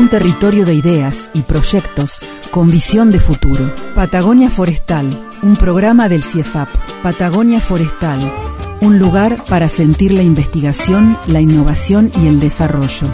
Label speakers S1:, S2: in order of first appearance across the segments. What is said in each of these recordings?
S1: Un
S2: territorio de ideas y proyectos con visión de futuro. Patagonia Forestal, un programa del CIEFAP. Patagonia Forestal, un lugar para sentir la investigación, la innovación y el desarrollo.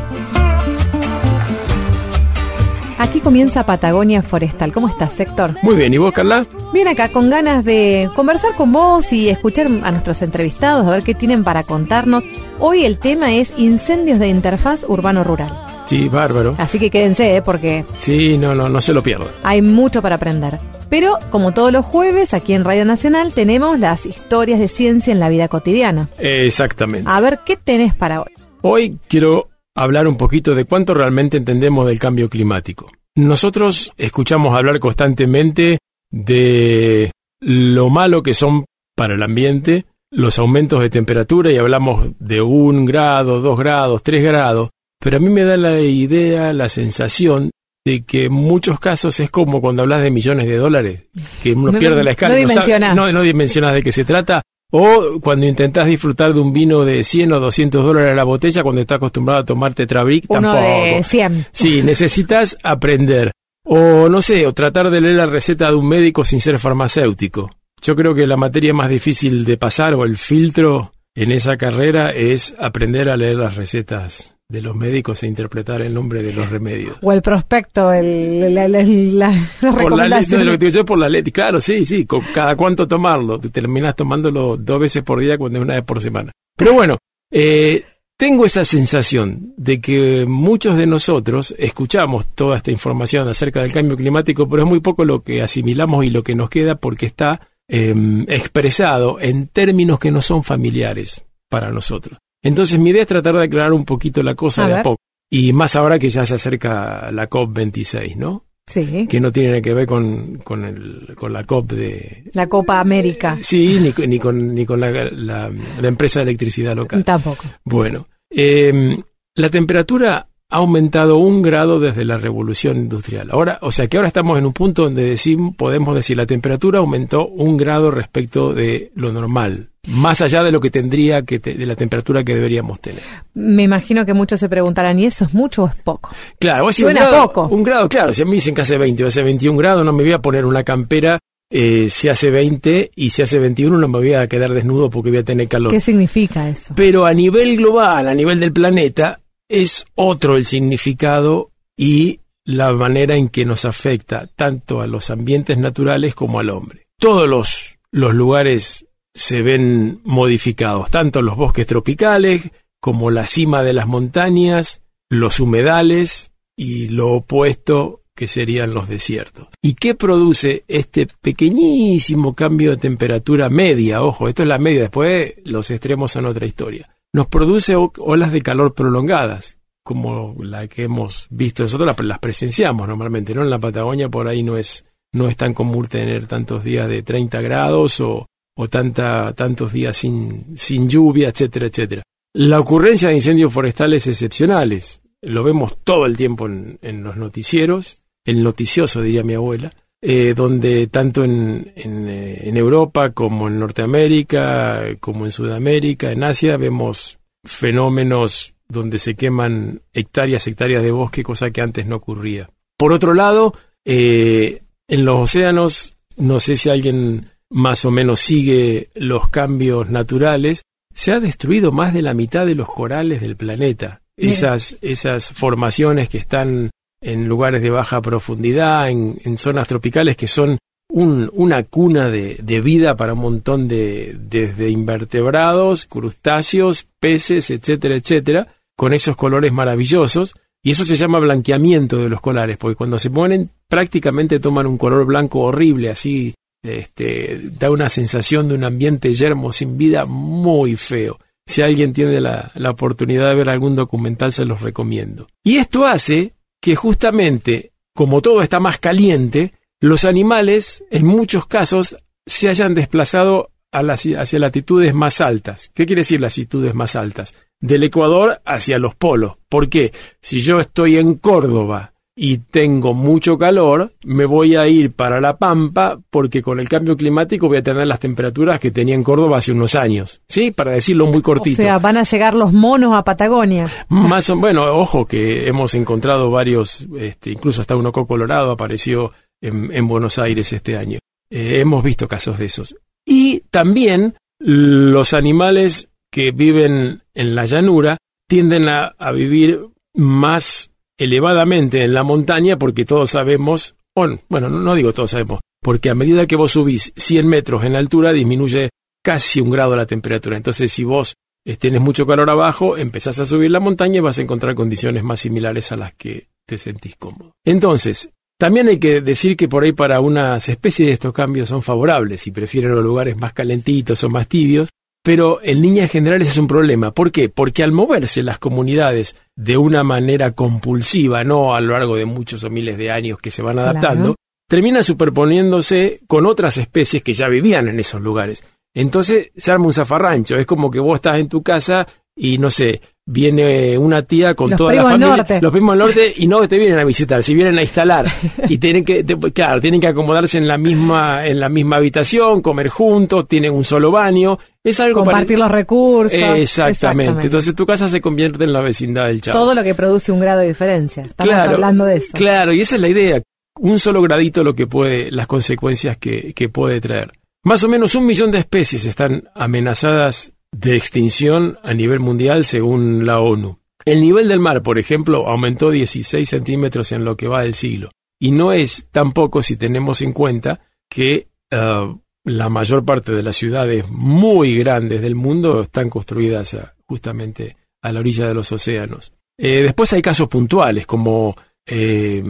S3: Aquí comienza Patagonia Forestal. ¿Cómo estás, Héctor?
S4: Muy bien, ¿y vos, Carla?
S3: Bien acá, con ganas de conversar con vos y escuchar a nuestros entrevistados, a ver qué tienen para contarnos. Hoy el tema es incendios de interfaz urbano-rural.
S4: Sí, bárbaro.
S3: Así que quédense, ¿eh? porque
S4: Sí, no, no, no se lo pierdan.
S3: hay mucho para aprender. Pero, como todos los jueves, aquí en Radio Nacional tenemos las historias de ciencia en la vida cotidiana.
S4: Exactamente.
S3: A ver, ¿qué tenés para hoy?
S4: Hoy quiero hablar un poquito de cuánto realmente entendemos del cambio climático. Nosotros escuchamos hablar constantemente de lo malo que son para el ambiente los aumentos de temperatura y hablamos de un grado, dos grados, tres grados, pero a mí me da la idea, la sensación de que en muchos casos es como cuando hablas de millones de dólares, que uno
S3: No-
S4: pierde la escala.
S3: no dimensionás.
S4: no, no dimensionás de qué se trata. O cuando intentás disfrutar de un vino de 100 o 200 dólares a la botella, cuando estás acostumbrado a tomarte Trabric,
S3: Uno
S4: tampoco.
S3: de 100.
S4: Sí, necesitas aprender. O no sé, o tratar de leer la receta de un médico sin ser farmacéutico. Yo creo que la materia más difícil de pasar o el filtro en esa carrera es aprender a leer las recetas de los médicos e interpretar el nombre de los remedios.
S3: O el prospecto, el, la, la- la- las
S4: Por la letra,
S3: recomendaciones.
S4: lo que te digo yo por la letra. Claro, sí, sí, con cada cuánto tomarlo. Te terminas tomándolo dos veces por día cuando es una vez por semana. Pero bueno, eh, tengo esa sensación de que muchos de nosotros escuchamos toda esta información acerca del cambio climático, pero es muy poco lo que asimilamos y lo que nos queda porque está eh, expresado en términos que no son familiares para nosotros. Entonces mi idea es tratar de aclarar un poquito la cosa
S3: A
S4: de a poco. Y más ahora que ya se acerca la COP26, ¿no?
S3: Sí,
S4: que no tiene nada que ver con, con, el, con la COP de...
S3: la Copa América.
S4: Sí, ni, con- ni con, ni con la, la- la empresa de electricidad local.
S3: Tampoco.
S4: Bueno, eh, la temperatura ha aumentado un grado desde la revolución industrial. Ahora, o sea que ahora estamos en un punto donde decimos, podemos decir la temperatura aumentó un grado respecto de lo normal, más allá de lo que tendría que te- de la temperatura que deberíamos tener.
S3: Me imagino que muchos se preguntarán, ¿y eso es mucho o es poco?
S4: Claro, decís
S3: Suena
S4: un grado,
S3: poco.
S4: Un grado, claro, si a mí dicen que hace 20 o hace 21 grados, no me voy a poner una campera eh, si hace 20 y si hace 21 no me voy a quedar desnudo porque voy a tener calor.
S3: ¿Qué significa eso?
S4: Pero a nivel global, a nivel del planeta, es otro el significado y la manera en que nos afecta tanto a los ambientes naturales como al hombre. Todos los, los lugares se ven modificados, tanto los bosques tropicales como la cima de las montañas, los humedales y lo opuesto que serían los desiertos. ¿Y qué produce este pequeñísimo cambio de temperatura media? Ojo, esto es la media, después los extremos son otra historia. Nos produce olas de calor prolongadas, como la que hemos visto nosotros, las presenciamos normalmente, ¿no? En la Patagonia por ahí no es, no es tan común tener tantos días de 30 grados o, o tanta, tantos días sin, lluvia, etcétera, etcétera. La ocurrencia de incendios forestales excepcionales, lo vemos todo el tiempo en, los noticieros, el noticioso diría mi abuela, eh, donde tanto eh, en Europa como en Norteamérica, como en Sudamérica, en Asia, vemos fenómenos donde se queman hectáreas, hectáreas de bosque, cosa que antes no ocurría. Por otro lado, eh, en los océanos, no sé si alguien más o menos sigue los cambios naturales, se ha destruido más de la mitad de los corales del planeta. Esas, esas formaciones que están en lugares de baja profundidad, en, en zonas tropicales que son un- una cuna de, de vida para un montón de, desde invertebrados, crustáceos, peces, etcétera, etcétera, con esos colores maravillosos. Y eso se llama blanqueamiento de los colares, porque cuando se ponen prácticamente toman un color blanco horrible, así este, da una sensación de un ambiente yermo sin vida muy feo. Si alguien tiene la, la oportunidad de ver algún documental, se los recomiendo. Y esto hace que justamente, como todo está más caliente, los animales, en muchos casos, se hayan desplazado hacia latitudes más altas. ¿Qué quiere decir latitudes más altas? Del Ecuador hacia los polos. ¿Por qué? Si yo estoy en Córdoba y tengo mucho calor, me voy a ir para La Pampa porque con el cambio climático voy a tener las temperaturas que tenía en Córdoba hace unos años. ¿Sí? Para decirlo muy
S3: O
S4: cortito.
S3: sea, van a llegar los monos a Patagonia.
S4: Más o bueno, ojo que hemos encontrado varios, este, incluso hasta un oco colorado apareció en, en Buenos Aires este año. Eh, hemos visto casos de esos. Y también los animales que viven en la llanura tienden a, a vivir más elevadamente en la montaña porque todos sabemos, bueno, no, digo todos sabemos, porque a medida que vos subís 100 metros en altura disminuye casi un grado la temperatura. Entonces, si vos eh, tienes mucho calor abajo, empezás a subir la montaña y vas a encontrar condiciones más similares a las que te sentís cómodo. Entonces, también hay que decir que por ahí para unas especies estos cambios son favorables y prefieren los lugares más calentitos o más tibios, pero en líneas generales es un problema. ¿Por qué? Porque al moverse las comunidades de una manera compulsiva, no a lo largo de muchos o miles de años que se van adaptando,
S3: Claro.
S4: termina superponiéndose con otras especies que ya vivían en esos lugares. Entonces se arma un zafarrancho. Es como que vos estás en tu casa y no sé, viene una tía con
S3: Los
S4: toda la familia,
S3: norte.
S4: los primos del norte y no te vienen a visitar, si vienen a instalar y tienen que, te- claro, tienen que acomodarse en la misma, en la misma habitación, comer juntos, tienen un solo baño, es algo
S3: Compartir los recursos.
S4: Exactamente. Entonces tu casa se convierte en la vecindad del chavo.
S3: Todo lo que produce un grado de diferencia. Estamos
S4: Claro,
S3: hablando de eso.
S4: Claro, y esa es la idea. Un solo gradito lo que puede, las consecuencias que, que puede traer. Más o menos un millón de especies están amenazadas de extinción a nivel mundial según la ONU. El nivel del mar, por ejemplo, aumentó 16 centímetros en lo que va del siglo. Y no es tampoco si tenemos en cuenta que ah, la mayor parte de las ciudades muy grandes del mundo están construidas ah, justamente a la orilla de los océanos. Eh, después hay casos puntuales, como eh,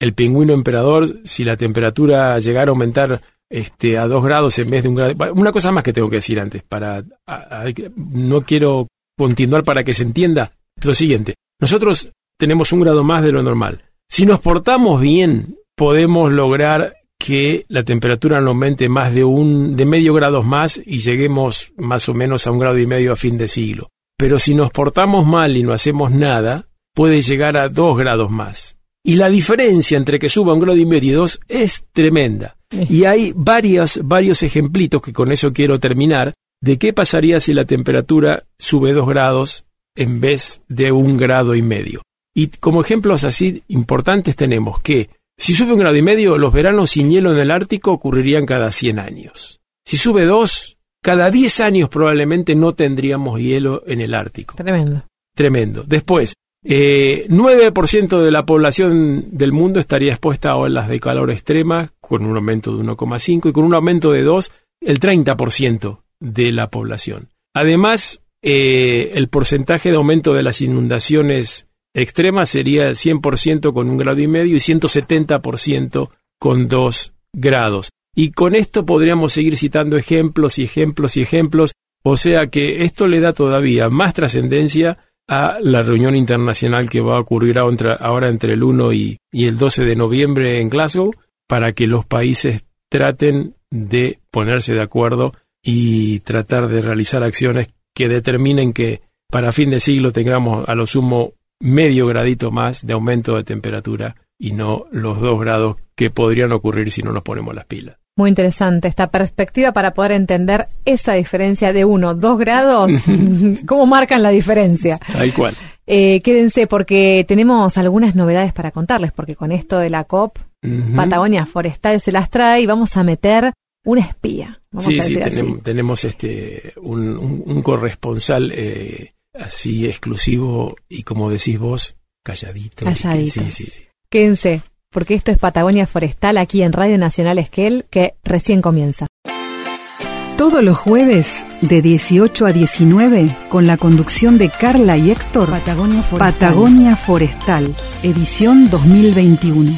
S4: el pingüino emperador, si la temperatura llegara a aumentar este, a dos grados en vez de un grado. Una cosa más que tengo que decir antes, para a- a- no quiero continuar para que se entienda lo siguiente. Nosotros tenemos un grado más de lo normal. Si nos portamos bien, podemos lograr que la temperatura no aumente más de un de medio grado más y lleguemos más o menos a un grado y medio a fin de siglo. Pero si nos portamos mal y no hacemos nada, puede llegar a dos grados más. Y la diferencia entre que suba un grado y medio y dos es tremenda. Y hay varios, varios ejemplitos que con eso quiero terminar de qué pasaría si la temperatura sube dos grados en vez de un grado y medio. Y como ejemplos así importantes tenemos que si sube un grado y medio, los veranos sin hielo en el Ártico ocurrirían cada 100 años. Si sube dos, cada 10 años probablemente no tendríamos hielo en el Ártico.
S3: Tremendo.
S4: Tremendo. Después, eh, 9% de la población del mundo estaría expuesta a olas de calor extremas, con un aumento de 1,5 y con un aumento de 2, el 30% de la población. Además, eh, el porcentaje de aumento de las inundaciones extremas sería 100% con un grado y medio y 170% con 2 grados. Y con esto podríamos seguir citando ejemplos y ejemplos y ejemplos, o sea que esto le da todavía más trascendencia a la reunión internacional que va a ocurrir ahora entre el 1 y, y el 12 de noviembre en Glasgow, para que los países traten de ponerse de acuerdo y tratar de realizar acciones que determinen que para fin de siglo tengamos a lo sumo medio gradito más de aumento de temperatura y no los dos grados que podrían ocurrir si no nos ponemos las pilas.
S3: Muy interesante esta perspectiva para poder entender esa diferencia de uno, dos grados, cómo marcan la diferencia.
S4: Tal cual.
S3: Eh, quédense porque tenemos algunas novedades para contarles, porque con esto de la COP. Patagonia Forestal se las trae y vamos a meter una espía. Vamos
S4: Sí,
S3: a
S4: sí, tenemos, tenemos este un, un- un corresponsal eh, así exclusivo y como decís vos, calladito.
S3: Calladito.
S4: Sí, sí, sí.
S3: Quédense, porque esto es Patagonia Forestal aquí en Radio Nacional Esquel, que recién comienza.
S2: Todos los jueves, de 18 a 19, con la conducción de Carla y Héctor, Patagonia Forestal, Patagonia Forestal edición 2021.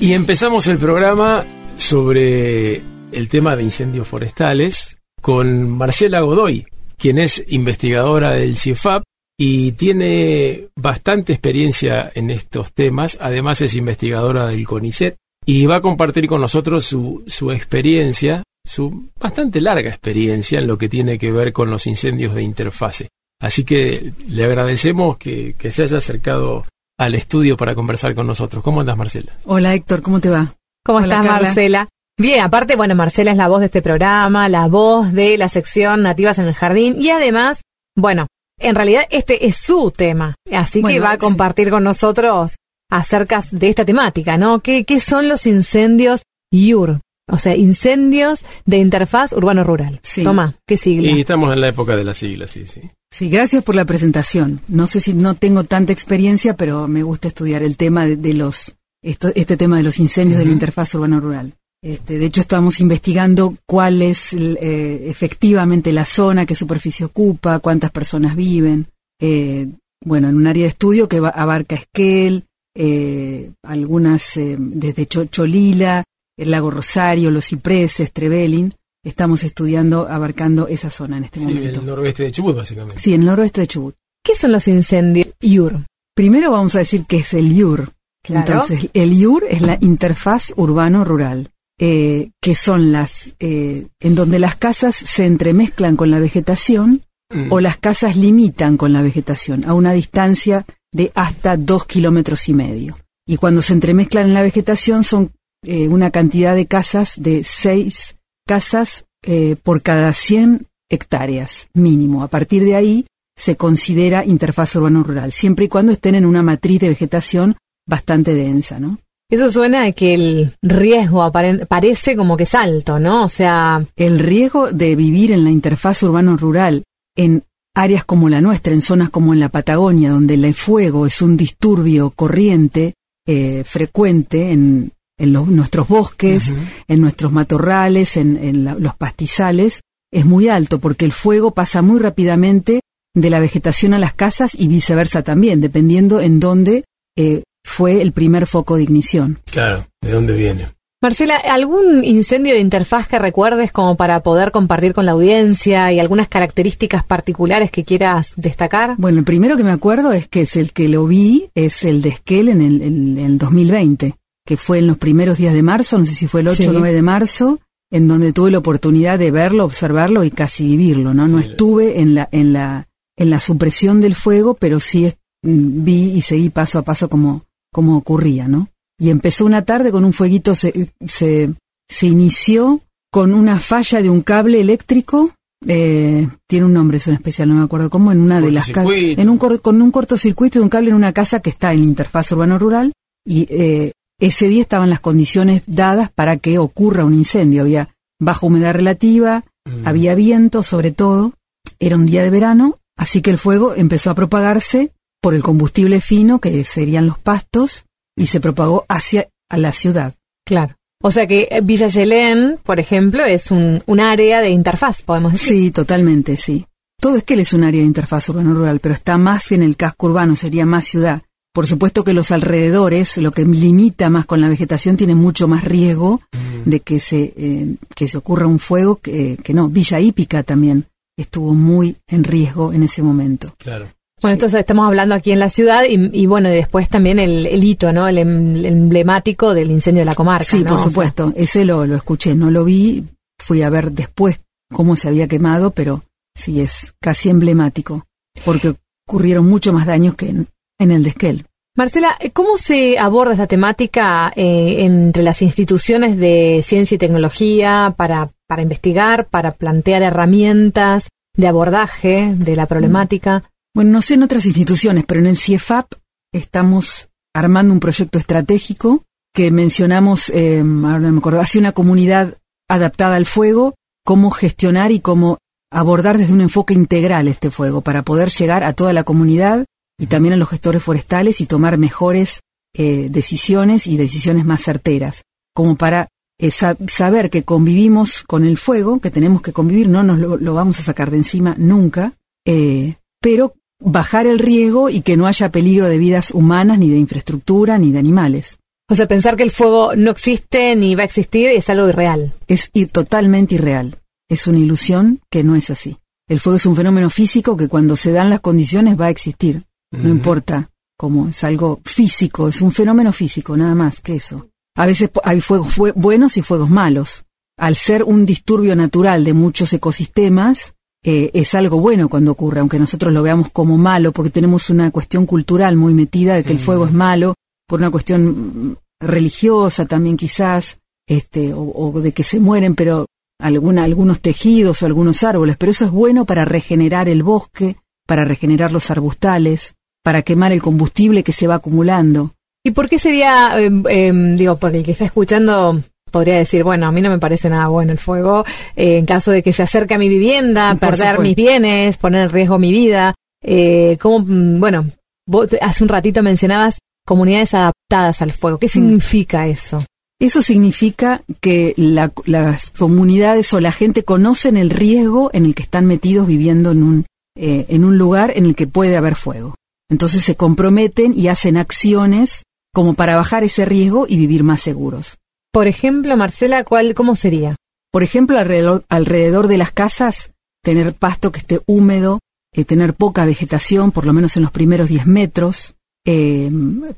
S4: Y empezamos el programa sobre el tema de incendios forestales con Marcela Godoy, quien es investigadora del CIEFAP y tiene bastante experiencia en estos temas, además es investigadora del CONICET y va a compartir con nosotros su, su experiencia, su bastante larga experiencia en lo que tiene que ver con los incendios de interfase. Así que le agradecemos que, que se haya acercado al estudio para conversar con nosotros. ¿Cómo andas, Marcela?
S2: Hola Héctor, ¿cómo te va?
S3: ¿Cómo
S2: Hola,
S3: estás,
S2: Carla.
S3: Marcela? Bien, aparte, bueno, Marcela es la voz de este programa, la voz de la sección Nativas en el Jardín y además, bueno, en realidad este es su tema, así que va a
S2: sí.
S3: compartir con nosotros acerca de esta temática, ¿no? ¿Qué, qué son los incendios IUR? O sea, incendios de interfaz urbano-rural.
S2: Sí.
S3: Toma, ¿qué sigla?
S4: Y estamos en la época de las siglas, sí, sí.
S2: Sí, gracias por la presentación. No sé si no tengo tanta experiencia, pero me gusta estudiar el tema de, de los esto- este tema de los incendios de la interfaz urbano-rural. Este, de hecho, estamos investigando cuál es el, eh, efectivamente la zona, qué superficie ocupa, cuántas personas viven. Eh, bueno, en un área de estudio que va- abarca Esquel, eh, algunas eh, desde Cho- Cholila, el lago Rosario, los cipreses, Trevelin. Estamos estudiando, abarcando esa zona en este
S4: Sí,
S2: momento.
S4: el noroeste de Chubut, básicamente.
S2: Sí, en el noroeste de Chubut.
S3: ¿Qué son los incendios IUR?
S2: Primero vamos a decir qué es el IUR.
S3: Claro.
S2: Entonces, el IUR es la interfaz urbano-rural, eh, que son las eh, en donde las casas se entremezclan con la vegetación
S4: Mm.
S2: o las casas limitan con la vegetación a una distancia de hasta dos kilómetros y medio. Y cuando se entremezclan en la vegetación son eh, una cantidad de casas de seis casas eh, por cada 100 hectáreas mínimo. A partir de ahí se considera interfaz urbano-rural, siempre y cuando estén en una matriz de vegetación bastante densa, ¿no?
S3: Eso suena a que el riesgo parece como que es alto, ¿no? O sea,
S2: El riesgo de vivir en la interfaz urbano-rural en áreas como la nuestra, en zonas como en la Patagonia, donde el fuego es un disturbio corriente, eh, frecuente en, en los- nuestros bosques, en nuestros matorrales, en, en la- los pastizales, es muy alto porque el fuego pasa muy rápidamente de la vegetación a las casas y viceversa también, dependiendo en dónde eh, fue el primer foco de ignición.
S4: Claro, ¿de dónde viene?
S3: Marcela, ¿algún incendio de interfaz que recuerdes como para poder compartir con la audiencia y algunas características particulares que quieras destacar?
S2: Bueno, el primero que me acuerdo es que es el que lo vi, es el de Esquel en el, en el 2020, que fue en los primeros días de marzo, no sé si fue el 8
S3: Sí.
S2: o 9 de marzo, en donde tuve la oportunidad de verlo, observarlo y casi vivirlo, ¿no? No estuve en la, en la, en la supresión del fuego, pero sí mm, vi y seguí paso a paso como, como ocurría, ¿no? Y empezó una tarde con un fueguito, se, se, se inició con una falla de un cable eléctrico, eh, tiene un nombre, es un especial, no me acuerdo cómo, en una de las casas, en un con un cortocircuito de un cable en una casa que está en la interfaz urbano-rural y eh, ese día estaban las condiciones dadas para que ocurra un incendio. Había baja humedad relativa,
S4: Mm.
S2: había viento sobre todo, era un día de verano, así que el fuego empezó a propagarse por el combustible fino, que serían los pastos, y se propagó hacia a la ciudad.
S3: Claro. O sea que eh, Villa Yelén, por ejemplo, es un, un área de interfaz, podemos decir.
S2: Sí, totalmente, sí. Todo Esquel es un área de interfaz urbano-rural, pero está más en el casco urbano, sería más ciudad. Por supuesto que los alrededores, lo que limita más con la vegetación, tiene mucho más riesgo
S4: Mm.
S2: de que se, eh, que se ocurra un fuego que, que no. Villa Hípica también estuvo muy en riesgo en ese momento.
S4: Claro.
S3: Bueno, entonces estamos hablando aquí en la ciudad y, y bueno, después también el, el hito, ¿no? El, em- el emblemático del incendio de la comarca.
S2: Sí,
S3: ¿no?
S2: por
S3: O sea,
S2: supuesto. Ese lo, lo escuché, no lo vi. Fui a ver después cómo se había quemado, pero sí es casi emblemático, porque ocurrieron mucho más daños que en, en el de Esquel.
S3: Marcela, ¿cómo se aborda esta temática eh, entre las instituciones de ciencia y tecnología para, para investigar, para plantear herramientas de abordaje de la problemática?
S2: Bueno, no sé en otras instituciones, pero en el CIEFAP estamos armando un proyecto estratégico que mencionamos, eh, ahora me acuerdo, hacia una comunidad adaptada al fuego, cómo gestionar y cómo abordar desde un enfoque integral este fuego para poder llegar a toda la comunidad y también a los gestores forestales y tomar mejores eh, decisiones y decisiones más certeras, como para eh, sa- saber que convivimos con el fuego, que tenemos que convivir, no nos lo, lo vamos a sacar de encima nunca, eh, pero bajar el riesgo y que no haya peligro de vidas humanas, ni de infraestructura, ni de animales.
S3: O sea, pensar que el fuego no existe ni va a existir es algo irreal.
S2: Es ir totalmente irreal. es una ilusión que no es así. El fuego es un fenómeno físico que cuando se dan las condiciones va a existir. No importa cómo, es algo físico, es un fenómeno físico, nada más que eso. A veces hay fuegos fue- buenos y fuegos malos. Al ser un disturbio natural de muchos ecosistemas, eh, es algo bueno cuando ocurre, aunque nosotros lo veamos como malo, porque tenemos una cuestión cultural muy metida de que el fuego es malo, por una cuestión mm, religiosa también quizás, este, o, o de que se mueren, pero alguna, algunos tejidos o algunos árboles, pero eso es bueno para regenerar el bosque, para regenerar los arbustales, para quemar el combustible que se va acumulando.
S3: ¿Y por qué sería, eh, eh, digo, porque el que está escuchando podría decir, bueno, a mí no me parece nada bueno el fuego, eh, en caso de que se acerque a mi vivienda,
S2: Por
S3: perder
S2: supuesto.
S3: mis bienes, poner en riesgo mi vida, eh, ¿cómo, mm, bueno, vos hace un ratito mencionabas comunidades adaptadas al fuego, ¿qué significa eso?
S2: Eso significa que la- las comunidades o la gente conocen el riesgo en el que están metidos viviendo en un, eh, en un lugar en el que puede haber fuego. Entonces se comprometen y hacen acciones como para bajar ese riesgo y vivir más seguros.
S3: Por ejemplo, Marcela, ¿cuál, ¿cómo sería?
S2: Por ejemplo, alrededor, alrededor de las casas, tener pasto que esté húmedo, eh, tener poca vegetación, por lo menos en los primeros 10 metros, eh,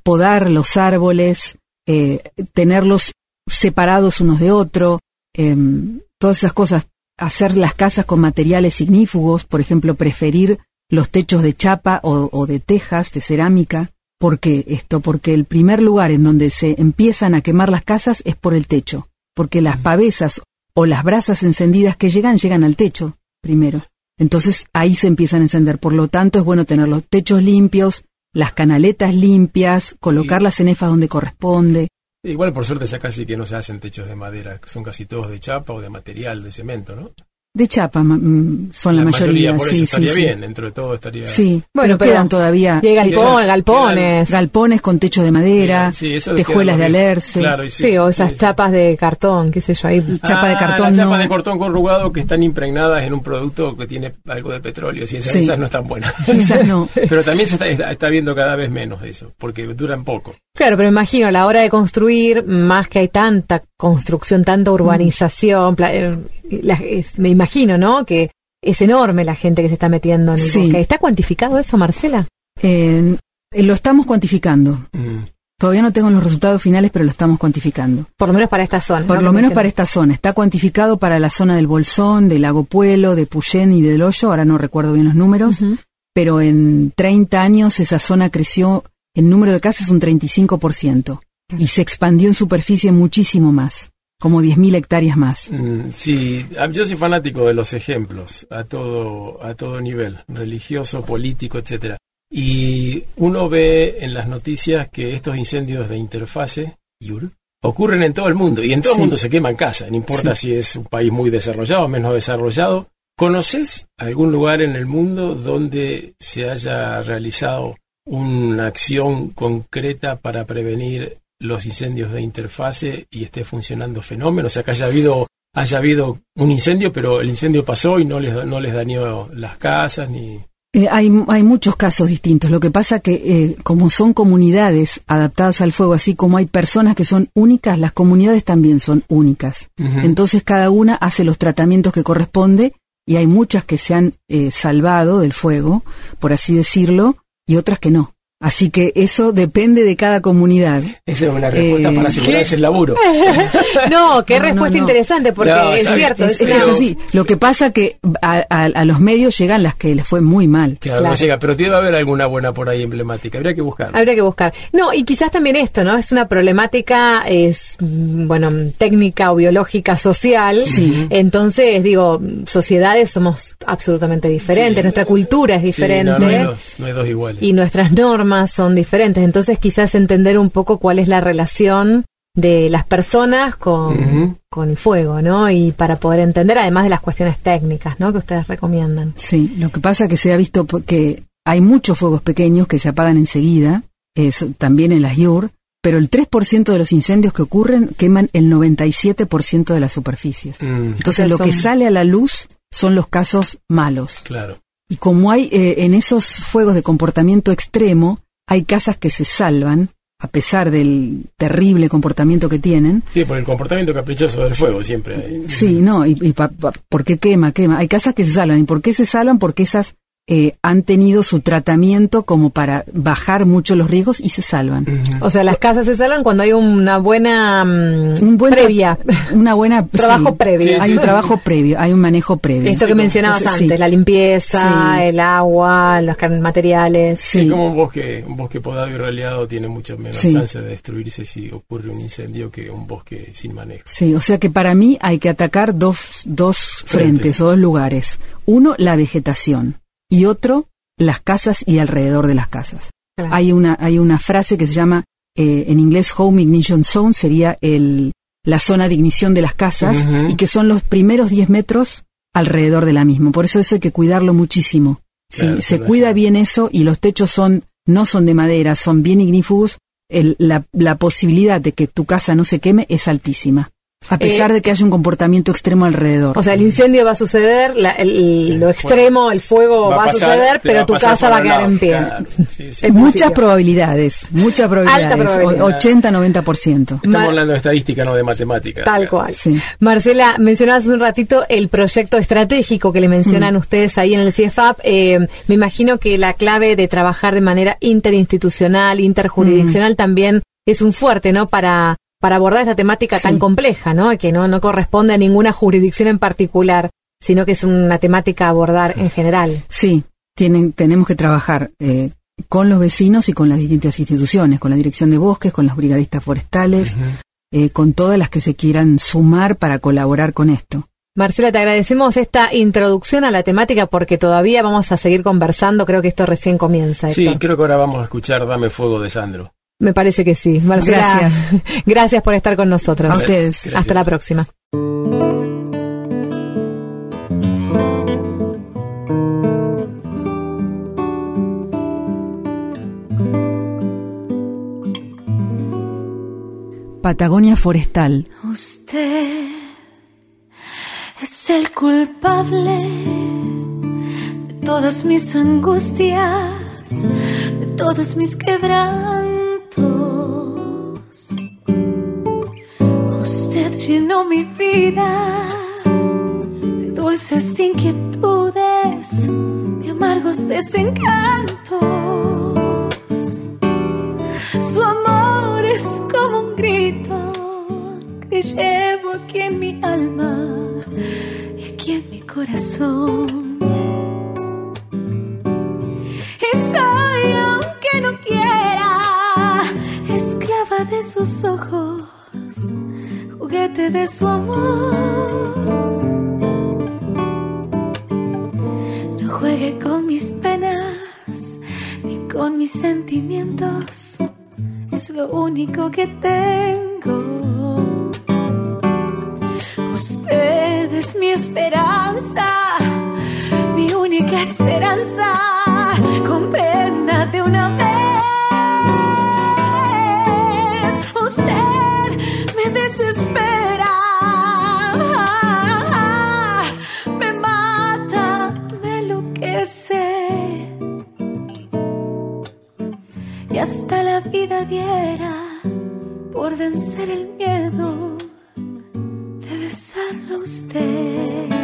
S2: podar los árboles, eh, tenerlos separados unos de otro, todas esas cosas, hacer las casas con materiales ignífugos, por ejemplo, preferir los techos de chapa o de tejas, de cerámica. ¿Por qué esto? Porque el primer lugar en donde se empiezan a quemar las casas es por el techo, porque las pavesas o las brasas encendidas que llegan llegan al techo primero. Entonces ahí se empiezan a encender. Por lo tanto, es bueno tener los techos limpios, las canaletas limpias, colocar las cenefas donde corresponde.
S4: Igual por suerte acá casi que no se hacen techos de madera, son casi todos de chapa o de material, de cemento, ¿no?
S2: De chapa mm, son la, mayoría,
S4: por
S2: sí,
S4: eso
S2: sí,
S4: estaría
S2: sí.
S4: bien, dentro de todo estaría...
S2: Sí,
S3: Bueno,
S2: pero
S3: pero-
S2: quedan todavía
S3: Y hay galpón-
S4: Quedan-
S3: galpones.
S2: galpones con techo de madera,
S4: Sí,
S2: tejuelas de alerce.
S4: Claro, y
S3: Sí, o esas
S4: sí, sí.
S3: chapas de cartón, qué sé yo, ahí.
S2: chapa de
S4: Ah,
S2: cartón
S4: Las chapas
S2: no.
S4: de cartón corrugado que están impregnadas en un producto que tiene algo de petróleo, sí, esas,
S2: Sí.
S4: esas no están buenas.
S2: Esas no.
S4: Pero también se está, está- está viendo cada vez menos de eso, porque duran poco.
S3: Claro, pero imagino, a la hora de construir, más que hay tanta construcción, tanta urbanización, eh, la- es- me imagino, ¿no? Que es enorme la gente que se está metiendo en el
S2: Sí.
S3: bosque. ¿Está cuantificado eso, Marcela?
S2: Eh, lo estamos cuantificando.
S4: Mm.
S2: Todavía no tengo los resultados finales, pero lo estamos cuantificando.
S3: Por lo menos para esta zona.
S2: Por
S3: ¿no?
S2: lo menos para esta zona. Está cuantificado para la zona del Bolsón, del Lago Puelo, de Puyén y del Hoyo. Ahora no recuerdo bien los números. Pero en 30 años esa zona creció en número de casas un 35%. Y se expandió en superficie muchísimo más. Como 10.000 hectáreas más.
S4: Mm, Sí, ah, yo soy fanático de los ejemplos a todo a todo nivel, religioso, político, etcétera. Y uno ve en las noticias que estos incendios de interfase IUR, ocurren en todo el mundo y en todo
S2: Sí.
S4: el mundo se queman casas, no importa si es un país muy desarrollado o menos desarrollado. ¿Conoces algún lugar en el mundo donde se haya realizado una acción concreta para prevenir los incendios de interfase y esté funcionando fenómeno? O sea, que haya habido, haya habido un incendio, pero el incendio pasó y no les, no les dañó las casas ni...
S2: Eh, hay, hay muchos casos distintos. Lo que pasa que eh, como son comunidades adaptadas al fuego, así como hay personas que son únicas, las comunidades también son únicas. Entonces cada una hace los tratamientos que corresponde y hay muchas que se han eh, salvado del fuego, por así decirlo, y otras que no. Así que eso depende de cada comunidad.
S4: Esa es una respuesta
S2: Eh,
S4: para asegurarse el laburo.
S3: No, qué
S2: No,
S3: respuesta
S2: no.
S3: interesante, porque
S4: No,
S3: es cierto.
S2: Es,
S3: es
S2: es
S3: una-
S4: pero-
S2: así. Lo que pasa que a, a- a los medios llegan las que les fue muy mal.
S4: Algo
S3: Claro.
S4: llega, pero debe haber alguna buena por ahí emblemática. Habría que buscar.
S3: Habría que buscar. No, y quizás también esto, ¿no? Es una problemática, es, mm, bueno, técnica o biológica social.
S2: Sí.
S3: Entonces, digo, sociedades somos absolutamente diferentes,
S4: Sí.
S3: nuestra cultura es
S4: Sí,
S3: diferente.
S4: no, no hay dos, no hay dos iguales.
S3: y nuestras normas son diferentes. Entonces, quizás entender un poco cuál es la relación de las personas con, con el fuego, ¿no? Y para poder entender, además de las cuestiones técnicas, ¿no? Que ustedes recomiendan.
S2: Sí, lo que pasa que se ha visto que hay muchos fuegos pequeños que se apagan enseguida, eso, también en las IUR, pero el 3% de los incendios que ocurren queman el 97% de las superficies.
S4: Mm,
S2: Entonces
S3: sea,
S2: lo que sale a la luz son los casos malos.
S4: claro.
S2: Y como hay eh, en esos fuegos de comportamiento extremo, hay casas que se salvan a pesar del terrible comportamiento que tienen.
S4: Sí, por el comportamiento caprichoso del fuego siempre. hay.
S2: Sí, no, y, y pa- pa- ¿por qué quema? Quema. Hay casas que se salvan. ¿Y por qué se salvan? Porque esas eh, han tenido su tratamiento como para bajar mucho los riesgos y se salvan.
S3: O sea, las casas se salvan cuando hay una buena mm,
S2: Un buen
S3: previa.
S2: Una buena...
S3: Trabajo previo.
S2: Hay un trabajo previo, hay un manejo previo.
S3: Esto que mencionabas
S2: Entonces,
S3: antes,
S2: sí.
S3: la limpieza,
S2: Sí.
S3: el agua, los materiales.
S4: Sí,
S2: Sí.
S4: como un bosque, un bosque podado y raleado tiene mucho menos
S2: Sí.
S4: chance de destruirse si ocurre un incendio que un bosque sin manejo.
S2: Sí, o sea que para mí hay que atacar dos, dos frentes,
S4: Frentes.
S2: o dos lugares. Uno, la vegetación y otro, las casas y alrededor de las casas.
S3: Claro.
S2: Hay una, hay una frase que se llama, eh, en inglés, Home Ignition Zone, sería el, la zona de ignición de las casas y que son los primeros 10 metros alrededor de la misma. Por eso eso hay que cuidarlo muchísimo. Si se cuida bien eso y los techos son, no son de madera, son bien ignífugos, el- la, la posibilidad de que tu casa no se queme es altísima. A pesar
S3: Eh,
S2: de que haya un comportamiento extremo alrededor.
S3: O sea, el incendio va a suceder, la- el- lo extremo, el fuego va, a
S4: pasar,
S3: suceder, pero tu casa va a quedar
S4: lado.
S3: en pie.
S4: Claro, sí, sí.
S3: En
S2: muchas probabilidades, muchas probabilidades,
S3: probabilidad.
S2: o- 80-90%.
S4: Estamos hablando de estadística, no de matemática.
S3: Tal cual.
S2: Sí.
S3: Marcela, mencionabas hace un ratito el proyecto estratégico que le mencionan
S2: Mm.
S3: ustedes ahí en el CIEFAP. Eh, me imagino que la clave de trabajar de manera interinstitucional, interjurisdiccional también es un fuerte, ¿no? Para, para abordar esta temática
S2: Sí.
S3: tan compleja, ¿no? Que no, no corresponde a ninguna jurisdicción en particular, sino que es una temática a abordar en general.
S2: Sí, tienen, tenemos que trabajar eh, con los vecinos y con las distintas instituciones, con la Dirección de Bosques, con los brigadistas forestales, eh, con todas las que se quieran sumar para colaborar con esto.
S3: Marcela, te agradecemos esta introducción a la temática porque todavía vamos a seguir conversando. Creo que esto recién comienza.
S4: Sí, creo que ahora vamos a escuchar Dame Fuego de Sandro.
S3: Me parece que sí. Marcela,
S2: Gracias.
S3: gracias por estar con nosotros.
S2: A ustedes.
S4: Gracias.
S3: Hasta la próxima.
S2: Patagonia Forestal,
S1: Usted es el culpable de todas mis angustias, de todos mis quebrantos. Llenó mi vida de dulces inquietudes, de amargos desencantos. Su amor es como un grito que llevo aquí en mi alma y aquí en mi corazón. Y soy, aunque no quiera, esclava de sus ojos, de su amor. No juegue con mis penas ni con mis sentimientos. Es lo único que tengo. Usted es mi esperanza, mi única esperanza. Comprenda de una vez. Y hasta la vida diera por vencer el miedo de besarlo a. Usted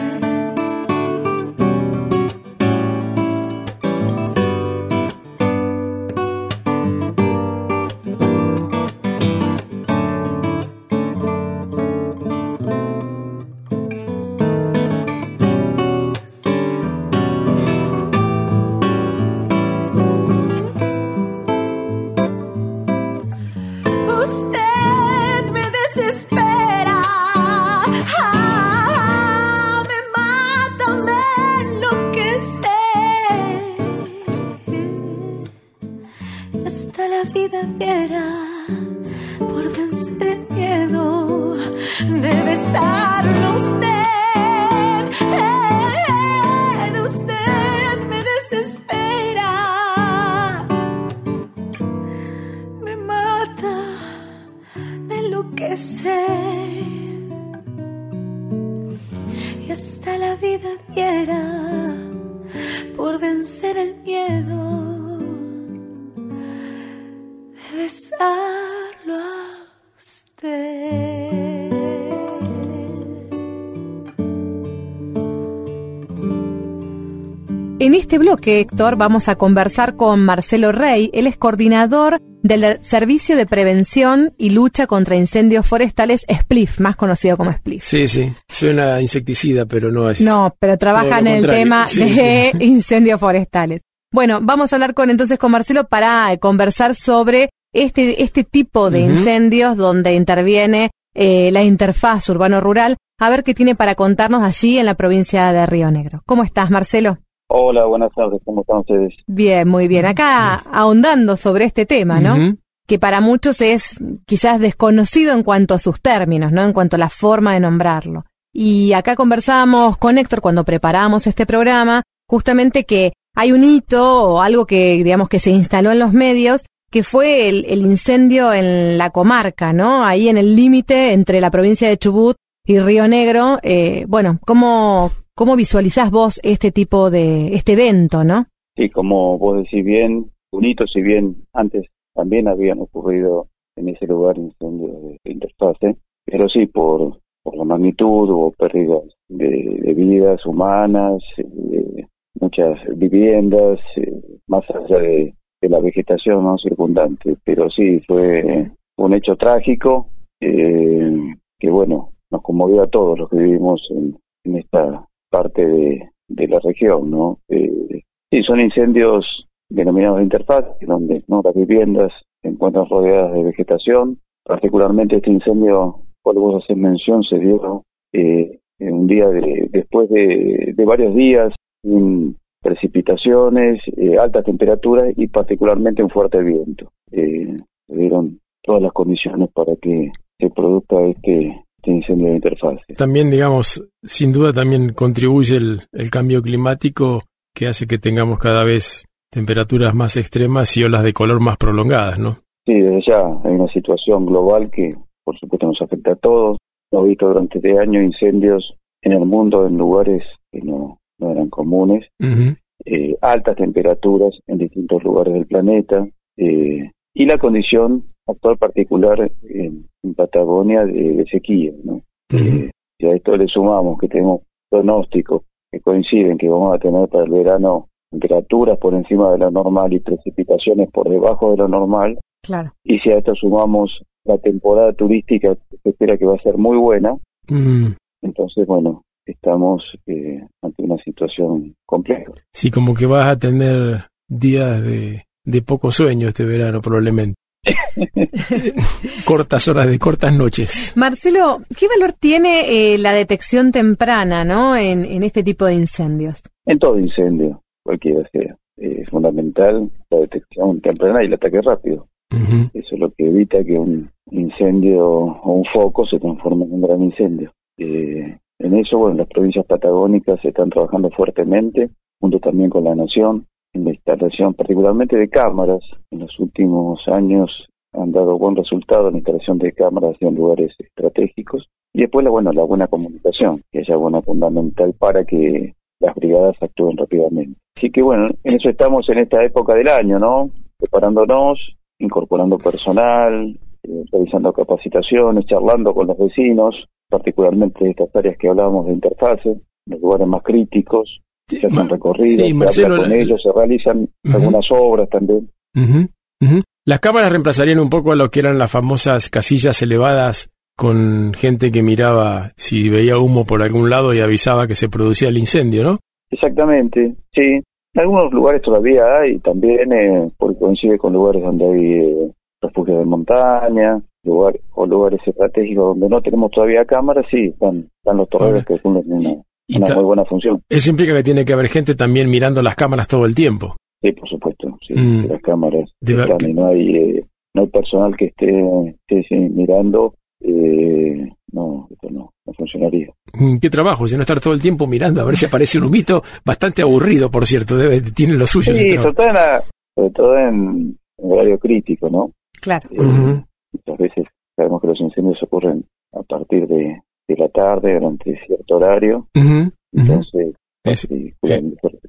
S3: este bloque, Héctor, vamos a conversar con Marcelo Rey. Él es coordinador del Servicio de Prevención y Lucha contra Incendios Forestales, SPLIF, más conocido como SPLIF.
S4: Sí, sí, suena insecticida, pero no es.
S3: No, pero trabaja en el tema sí, de sí. incendios forestales. Bueno, vamos a hablar con entonces con Marcelo para eh, conversar sobre este, este tipo de uh -huh. incendios donde interviene eh, la interfaz urbano-rural. A ver qué tiene para contarnos allí en la provincia de Río Negro. ¿Cómo estás, Marcelo?
S5: Hola, buenas tardes, ¿cómo están ustedes?
S3: Bien, muy bien. Acá ahondando sobre este tema, ¿no? Uh -huh. Que para muchos es quizás desconocido en cuanto a sus términos, ¿no? En cuanto a la forma de nombrarlo. Y acá conversábamos con Héctor cuando preparamos este programa, justamente que hay un hito o algo que, digamos, que se instaló en los medios, que fue el, el incendio en la comarca, ¿no? Ahí en el límite entre la provincia de Chubut y Río Negro. Eh, bueno, ¿cómo, ¿cómo visualizás vos este tipo de, este evento, no?
S5: Sí, como vos decís bien, un hito, si bien antes también habían ocurrido en ese lugar incendios de interfase, pero sí por, la magnitud hubo pérdidas de, vidas humanas, de muchas viviendas, eh, más allá de, de, la vegetación no circundante. Pero sí, fue un hecho trágico eh, que, bueno, nos conmovió a todos los que vivimos en, en esta parte de, de, la región, ¿no? Eh, son incendios denominados de interfaz, donde las viviendas se encuentran rodeadas de vegetación. Particularmente este incendio, cual vos haces mención, se dio eh, un día de, después de, de varios días sin precipitaciones, eh, altas temperaturas y particularmente un fuerte viento. Eh, se dieron todas las condiciones para que se produzca este, este incendio de.
S4: También, digamos, sin duda también contribuye el, el cambio climático que hace que tengamos cada vez temperaturas más extremas y olas de color más prolongadas, ¿no?
S5: Sí, desde ya hay una situación global que por supuesto nos afecta a todos. Hemos visto durante este año incendios en el mundo en lugares que no, no eran comunes, uh -huh. eh, altas temperaturas en distintos lugares del planeta eh, y la condición actual particular en, en Patagonia de, de, sequía. ¿no? Uh -huh. eh, si a esto le sumamos que tenemos pronósticos que coinciden que vamos a tener para el verano temperaturas por encima de lo normal y precipitaciones por debajo de lo normal,
S3: claro.
S5: y si a esto sumamos la temporada turística que se espera que va a ser muy buena, mm. entonces, bueno, estamos eh, ante una situación compleja.
S4: Sí, como que vas a tener días de, de poco sueño este verano probablemente. cortas horas de cortas noches.
S3: Marcelo, ¿qué valor tiene eh, la detección temprana ¿no? En, en, este tipo de incendios?
S5: En todo incendio, cualquiera sea. Es fundamental la detección temprana y el ataque rápido. Uh -huh. Eso es lo que evita que un incendio o un foco se transforme en un gran incendio. Eh, en eso, bueno, las provincias patagónicas se están trabajando fuertemente, junto también con la Nación, en la instalación particularmente de cámaras. En los últimos años han dado buen resultado en la instalación de cámaras en lugares estratégicos. Y después, la, bueno, la buena comunicación, que es ya buena fundamental para que las brigadas actúen rápidamente. Así que bueno, en eso estamos en esta época del año, ¿no? Preparándonos, incorporando personal, eh, realizando capacitaciones, charlando con los vecinos, particularmente de estas áreas que hablábamos de interfase, los lugares más críticos, se hacen recorridos, sí, se habla con ellos, se realizan uh -huh. algunas obras también.
S4: Uh -huh. Uh -huh. Las cámaras reemplazarían un poco a lo que eran las famosas casillas elevadas con gente que miraba si veía humo por algún lado y avisaba que se producía el incendio, ¿no?
S5: Exactamente, sí. En algunos lugares todavía hay, también eh, porque coincide con lugares donde hay eh, refugios de montaña, lugar, o lugares estratégicos donde no tenemos todavía cámaras, sí, están, están los torreros que cumplen una, una muy buena función.
S4: Eso implica que tiene que haber gente también mirando las cámaras todo el tiempo.
S5: Sí, por supuesto, sí, mm. las cámaras están y no hay, eh, no hay personal que esté, esté sí, mirando eh, no, esto no, no funcionaría.
S4: Mm, ¿Qué trabajo? Si no estar todo el tiempo mirando a ver si aparece un humito, bastante aburrido, por cierto, debe, tiene lo suyo.
S5: Sí, sobre todo, en la, sobre todo en, en horario crítico, ¿no?
S3: Claro.
S5: Eh, uh -huh. Muchas veces sabemos que los incendios ocurren a partir de, de la tarde, durante cierto horario, uh -huh. entonces eh. se,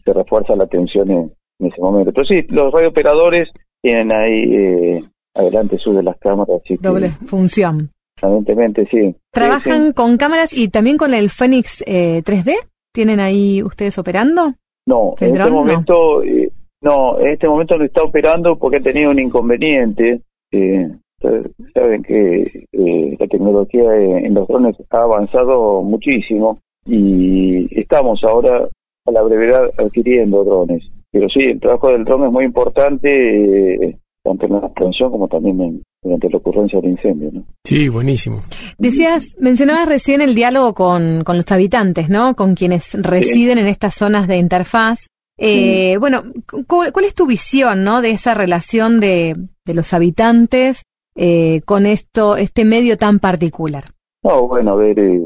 S5: se, refuerza la atención en, en, ese momento. Pero sí, los radiooperadores tienen ahí eh, adelante de las cámaras. Así
S3: Doble
S5: que,
S3: función.
S5: Evidentemente, sí.
S3: ¿Trabajan
S5: sí, sí.
S3: con cámaras y también con el Fénix eh, 3D? ¿Tienen ahí ustedes operando?
S5: No,
S3: ¿El
S5: en este
S3: no?
S5: momento, eh, no, en este momento no está operando porque ha tenido un inconveniente. Eh, ustedes saben que eh, la tecnología en los drones ha avanzado muchísimo y estamos ahora a la brevedad adquiriendo drones. Pero sí, el trabajo del dron es muy importante, eh, tanto en la prevención como también en, durante la ocurrencia del incendio. ¿no?
S4: Sí, buenísimo.
S3: Decías, mencionabas recién el diálogo con, con los habitantes, ¿no? Con quienes residen en estas zonas de interfaz. Eh, Bueno, cu- ¿cuál, es tu visión, ¿no? De esa relación de, de los habitantes eh, con esto, este medio tan particular.
S5: No, bueno, a ver, eh,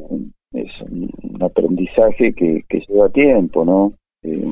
S5: es un aprendizaje que, que lleva tiempo, ¿no? Eh,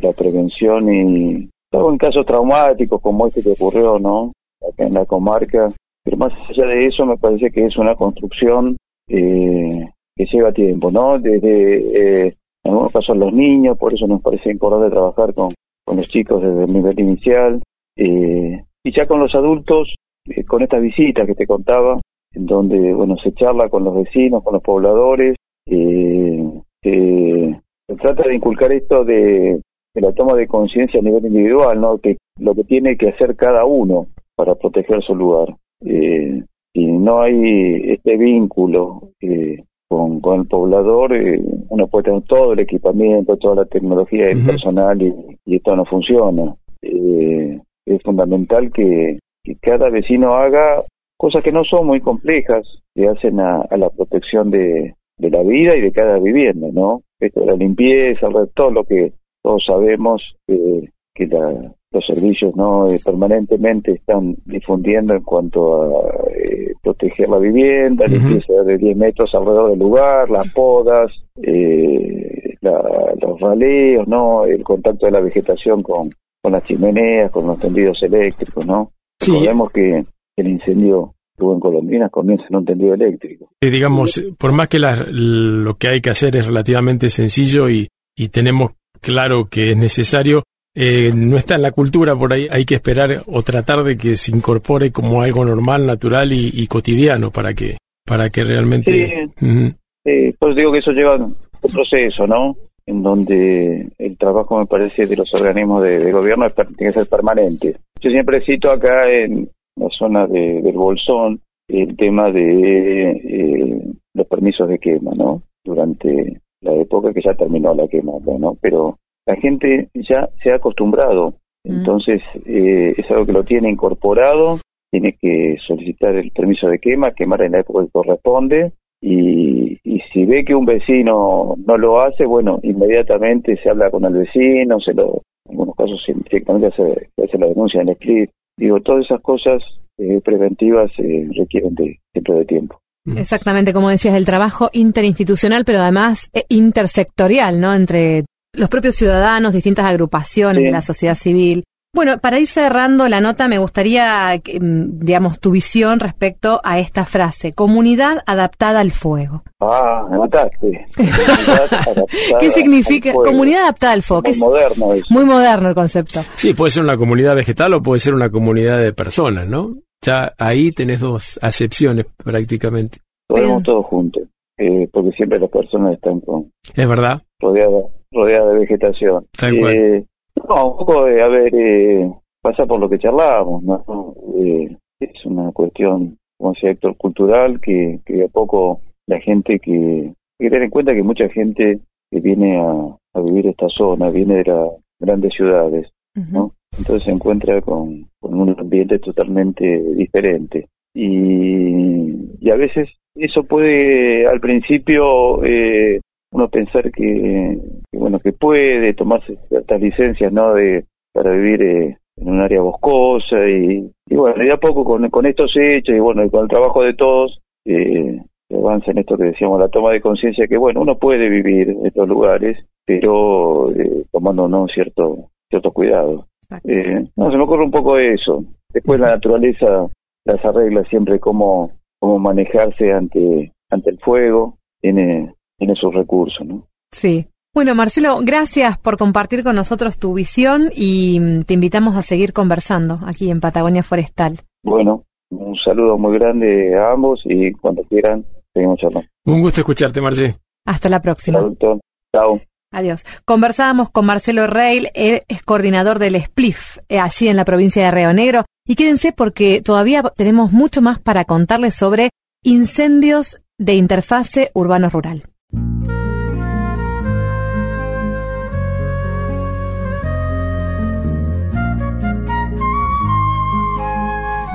S5: la, prevención y todo en casos traumáticos como este que ocurrió, ¿no? Acá en la comarca. Pero más allá de eso, me parece que es una construcción eh, que lleva tiempo, ¿no? Desde, en algunos casos, los niños, por eso nos parece importante trabajar con, con los chicos desde el nivel inicial. eh, y ya con los adultos, eh, con estas visitas que te contaba, en donde bueno se charla con los vecinos, con los pobladores, eh, eh, se trata de inculcar esto de, de la toma de conciencia a nivel individual, ¿no? Que lo que tiene que hacer cada uno para proteger su lugar. Eh, si no hay este vínculo eh, con, con el poblador, eh, uno puede tener todo el equipamiento, toda la tecnología del
S4: Ujú.
S5: personal y, y esto no funciona. Eh, es fundamental que, que cada vecino haga cosas que no son muy complejas, que hacen a, a la protección de, de la vida y de cada vivienda, ¿no? Esto de la limpieza, todo lo que todos sabemos eh, que la- los servicios no Eh, permanentemente están difundiendo en cuanto a eh, proteger la vivienda, limpieza de 10 metros alrededor del lugar, las podas, eh, la- los raleos, ¿no? El contacto de la vegetación con, con las chimeneas, con los tendidos eléctricos, ¿no?
S4: Sí.
S5: Recordemos que el incendio hubo en Colombinas comienza en un tendido eléctrico.
S4: Eh, digamos, por más que la- lo que hay que hacer es relativamente sencillo y, y tenemos claro que es necesario, eh, no está en la cultura por ahí, hay que esperar o tratar de que se incorpore como algo normal, natural y, y cotidiano para que para que realmente... Ujú.
S5: Eh, pues digo que eso lleva un proceso, ¿no? En donde el trabajo, me parece, de los organismos de, de gobierno es tiene que ser permanente. Yo siempre cito acá en la zona de- del Bolsón el tema de eh, los permisos de quema, ¿no? Durante la época que ya terminó la quema, ¿no? Pero la gente ya se ha acostumbrado,
S3: Mm.
S5: entonces eh, es algo que lo tiene incorporado, tiene que solicitar el permiso de quema, quemar en la época que corresponde, y, y si ve que un vecino no lo hace, bueno, inmediatamente se habla con el vecino, se lo, en algunos casos se- directamente se, se hace la denuncia en el split. Digo, todas esas cosas eh, preventivas eh, requieren de siempre de tiempo.
S3: Exactamente, como decías, el trabajo interinstitucional, pero además eh, intersectorial, ¿no? Entre los propios ciudadanos, distintas agrupaciones
S5: Sí.
S3: de la sociedad civil. Bueno, para ir cerrando la nota, me gustaría, mm, digamos, tu visión respecto a esta frase, comunidad adaptada al fuego.
S5: Ah, me mataste.
S3: ¿Qué significa comunidad adaptada al fuego?
S5: Muy
S3: es
S5: moderno eso.
S3: muy moderno el concepto.
S4: Sí, puede ser una comunidad vegetal o puede ser una comunidad de personas, ¿no? Ya ahí tenés dos acepciones prácticamente.
S3: Bien.
S5: todos juntos, eh, porque siempre las personas están con,
S4: Es verdad,
S5: rodeada, rodeada de vegetación.
S4: Tal cual.
S5: No, un poco de, a ver, eh, pasa por lo que charlábamos, ¿no? Eh, es una cuestión, como decía Héctor, cultural, que, que de a poco la gente que, hay que tener en cuenta que mucha gente que viene a, a vivir esta zona, viene de las grandes ciudades. ¿no? Entonces se encuentra con, con un ambiente totalmente diferente. Y, y a veces eso puede al principio eh, uno pensar que, que, bueno que puede tomarse ciertas licencias no de para vivir eh, en un área boscosa y, y bueno y de a poco con, con estos hechos y bueno y con el trabajo de todos eh, se avanza en esto que decíamos la toma de conciencia que bueno uno puede vivir en estos lugares pero eh, tomando no cierto ciertos cuidados
S3: Exacto.
S5: eh, no se me ocurre un poco eso. Después la naturaleza las arregla siempre cómo cómo manejarse ante ante el fuego tiene tiene sus recursos no
S3: Sí. Bueno, Marcelo, gracias por compartir con nosotros tu visión y mm, te invitamos a seguir conversando aquí en Patagonia Forestal.
S5: bueno un saludo muy grande a ambos y cuando quieran seguimos charlando
S4: un gusto escucharte, Marce.
S3: Hasta la próxima.
S5: Chao, chao
S3: Adiós. Conversábamos con Marcelo Reil, él es coordinador del SPLIF eh, allí en la provincia de Río Negro. Y quédense porque todavía tenemos mucho más para contarles sobre incendios de interfase urbano-rural.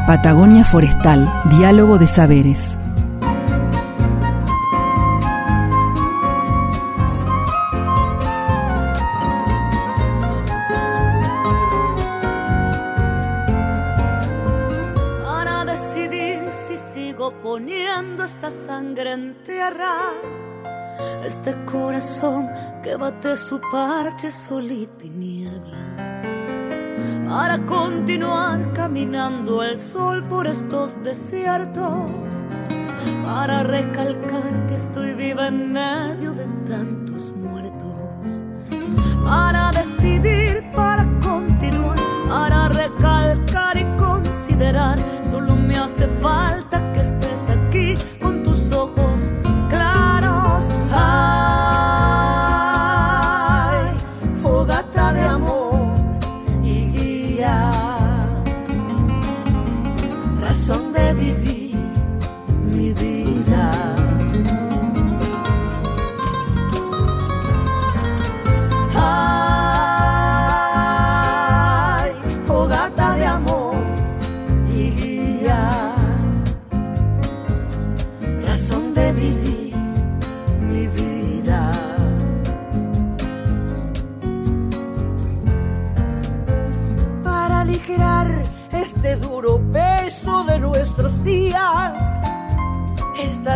S2: Patagonia Forestal, Diálogo de Saberes.
S6: Para decidir si sigo poniendo esta sangre en tierra, este corazón que bate su parche solito y nieblas para continuar caminando al sol por estos desiertos, para recalcar que estoy viva en medio de tantos muertos, para decidir, para continuar, para recalcar y considerar, solo me hace falta que estés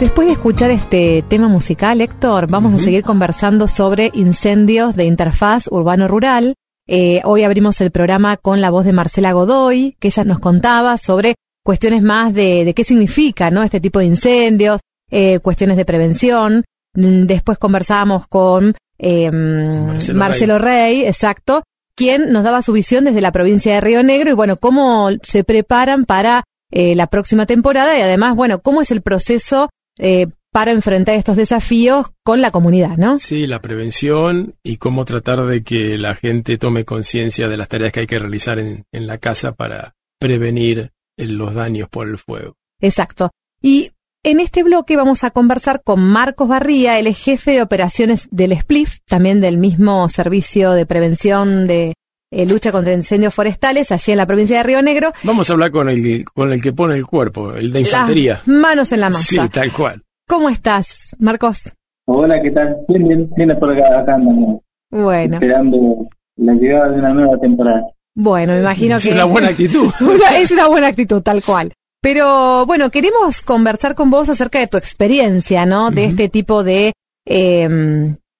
S3: Después de escuchar este tema musical, Héctor, vamos a seguir conversando sobre incendios de interfaz urbano-rural. Eh, hoy abrimos el programa con la voz de Marcela Godoy, que ella nos contaba sobre cuestiones más de, de qué significa ¿no? este tipo de incendios, eh, cuestiones de prevención. Mm, Después conversábamos con eh,
S4: Marcelo
S3: Marcelo, Rey, exacto, quien nos daba su visión desde la provincia de Río Negro y bueno, cómo se preparan para eh, la próxima temporada y además, bueno, cómo es el proceso eh, para enfrentar estos desafíos con la comunidad, ¿no?
S4: Sí, la prevención y cómo tratar de que la gente tome conciencia de las tareas que hay que realizar en, en la casa para prevenir eh, los daños por el fuego.
S3: Exacto. Y en este bloque vamos a conversar con Marcos Barría, él es jefe de operaciones del SPLIF, también del mismo servicio de prevención de eh, lucha contra incendios forestales, allí en la provincia de Río Negro.
S4: Vamos a hablar con el, con el que pone el cuerpo, el de infantería.
S3: Las manos en la masa.
S4: Sí, tal cual.
S3: ¿Cómo estás, Marcos?
S7: Hola, ¿qué tal? Bien, bien, bien por acá, acá andamos,
S3: Bueno,
S7: esperando la llegada de una nueva temporada.
S3: bueno, me imagino
S4: Es
S3: que
S4: una buena actitud.
S3: Una- es una buena actitud, tal cual. Pero bueno, queremos conversar con vos acerca de tu experiencia, ¿no? De este tipo de eh,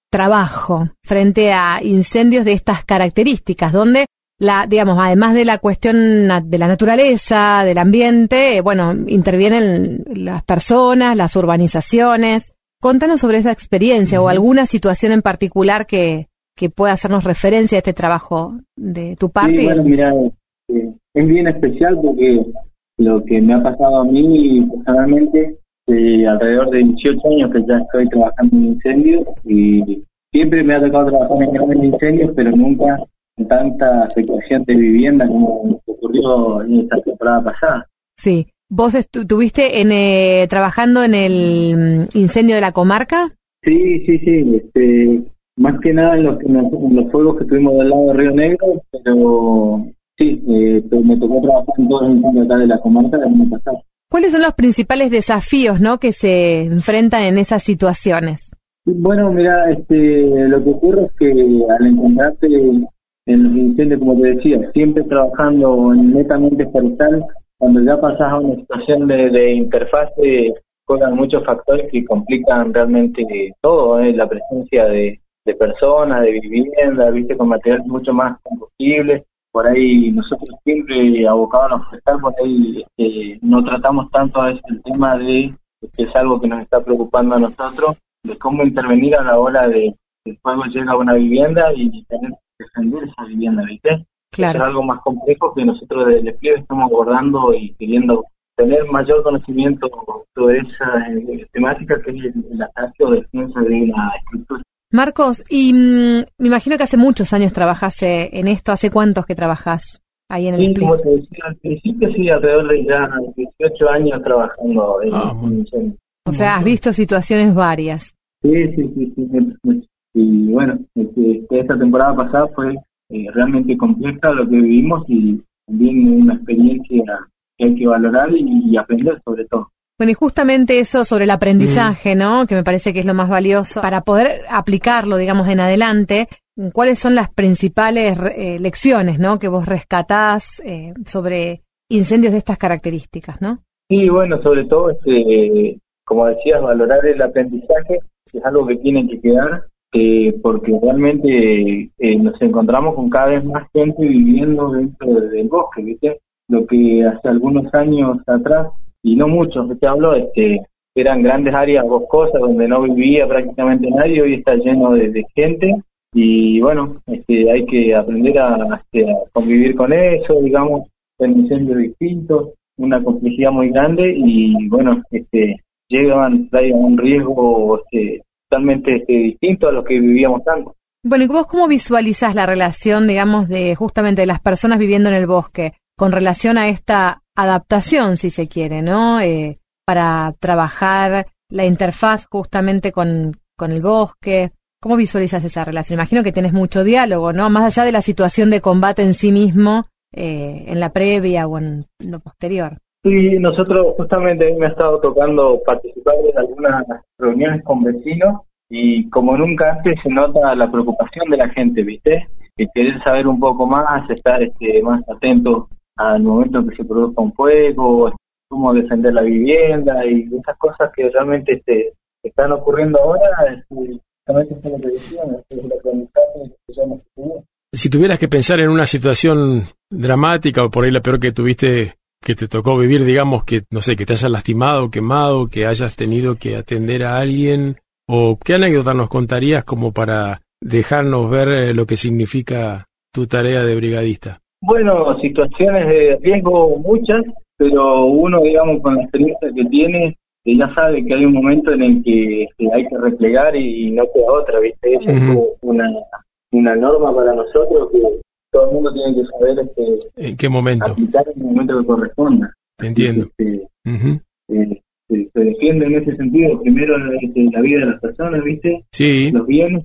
S3: trabajo frente a incendios de estas características, donde la, digamos, además de la cuestión de la naturaleza, del ambiente, eh, bueno, intervienen las personas, las urbanizaciones. Contanos sobre esa experiencia o alguna situación en particular que, que pueda hacernos referencia a este trabajo de tu parte.
S7: Sí, bueno, mira, eh, es bien especial porque lo que me ha pasado a mí personalmente, eh, alrededor de 18 años que ya estoy trabajando en incendios y siempre me ha tocado trabajar en grandes incendios, pero nunca en tanta afectación de vivienda como ocurrió en esta temporada pasada.
S3: Sí. ¿Vos estuviste en, eh, trabajando en el mm, incendio de la comarca?
S7: Sí, sí, sí. Este, más que nada en los, en los, en los fuegos que tuvimos del lado de Río Negro, pero sí, eh, me tocó trabajar en todos los incendios acá de la comarca del año pasado.
S3: ¿Cuáles son los principales desafíos ¿no? que se enfrentan en esas situaciones?
S7: Bueno, mira, este, lo que ocurre es que al encontrarte en los incendios, como te decía, siempre trabajando netamente forestal, cuando ya pasas a una situación de, de interfase, juegan muchos factores que complican realmente todo, ¿eh? la presencia de, de personas, de vivienda, viste, con materiales mucho más combustibles. Por ahí nosotros siempre abocados a forestal, por ahí este, no tratamos tanto a el tema de que es algo que nos está preocupando a nosotros, de cómo intervenir a la hora de que el fuego llega a una vivienda y tener que defender esa vivienda, ¿viste?
S3: Claro.
S7: Es algo más complejo que nosotros desde el despliegue estamos abordando y queriendo tener mayor conocimiento sobre esa eh, temática que es el, el ataque o defensa de una estructura.
S3: Marcos, y mm, me imagino que hace muchos años trabajas eh, en esto. ¿Hace cuántos que trabajas ahí en el
S7: Sí, como te decía al principio, sí, alrededor de ya 18 años trabajando en,
S4: Ah,
S7: en.
S3: O sea, has visto situaciones varias.
S7: Sí, sí, sí, sí, sí, sí. Y bueno, este, esta temporada pasada fue eh, realmente compleja lo que vivimos y también una experiencia que hay que valorar y, y aprender sobre todo.
S3: Bueno, y justamente eso sobre el aprendizaje, ¿no? Que me parece que es lo más valioso para poder aplicarlo, digamos, en adelante. ¿Cuáles son las principales eh, lecciones, ¿no? Que vos rescatás eh, sobre incendios de estas características, ¿no?
S7: Sí, bueno, sobre todo, este, como decías, valorar el aprendizaje es algo que tiene que quedar, eh, porque realmente eh, nos encontramos con cada vez más gente viviendo dentro de- del bosque, ¿viste? Lo que hace algunos años atrás, y no muchos, te hablo, este, eran grandes áreas boscosas donde no vivía prácticamente nadie, hoy está lleno de, gente, y bueno, este, hay que aprender a, este, convivir con eso, digamos, en incendios distintos, una complejidad muy grande y bueno, este, llegan, traen un riesgo este, totalmente este, distinto a lo que vivíamos antes.
S3: Bueno, ¿y vos cómo visualizás la relación, digamos, de justamente de las personas viviendo en el bosque con relación a esta adaptación, si se quiere, ¿no? Eh, para trabajar la interfaz justamente con, con el bosque. ¿Cómo visualizas esa relación? Imagino que tenés mucho diálogo, ¿no? Más allá de la situación de combate en sí mismo, eh, en la previa o en lo posterior.
S7: Sí, nosotros justamente me ha estado tocando participar en algunas reuniones con vecinos y como nunca antes se nota la preocupación de la gente, ¿viste? Que querer saber un poco más, estar este, más atento al momento en que se produzca un fuego, cómo defender la vivienda y esas cosas que realmente este, están ocurriendo ahora, este, justamente es que ya tenido.
S4: Si tuvieras que pensar en una situación dramática o por ahí la peor que tuviste, que te tocó vivir, digamos que, no sé, que te hayas lastimado, quemado, que hayas tenido que atender a alguien, o qué anécdota nos contarías como para dejarnos ver eh, lo que significa tu tarea de brigadista.
S7: Bueno, situaciones de riesgo muchas, pero uno, digamos, con la experiencia que tiene, que ya sabe que hay un momento en el que este, hay que replegar y, no queda otra, ¿viste? Esa es una, una norma para nosotros que todo el mundo tiene que saber este,
S4: ¿En qué momento?
S7: aplicar en el momento que corresponda.
S4: Te entiendo.
S7: Este,
S4: Ujú.
S7: eh, se, se defiende en ese sentido, primero este, la vida de las personas, ¿viste?
S4: Sí,
S7: Los bienes,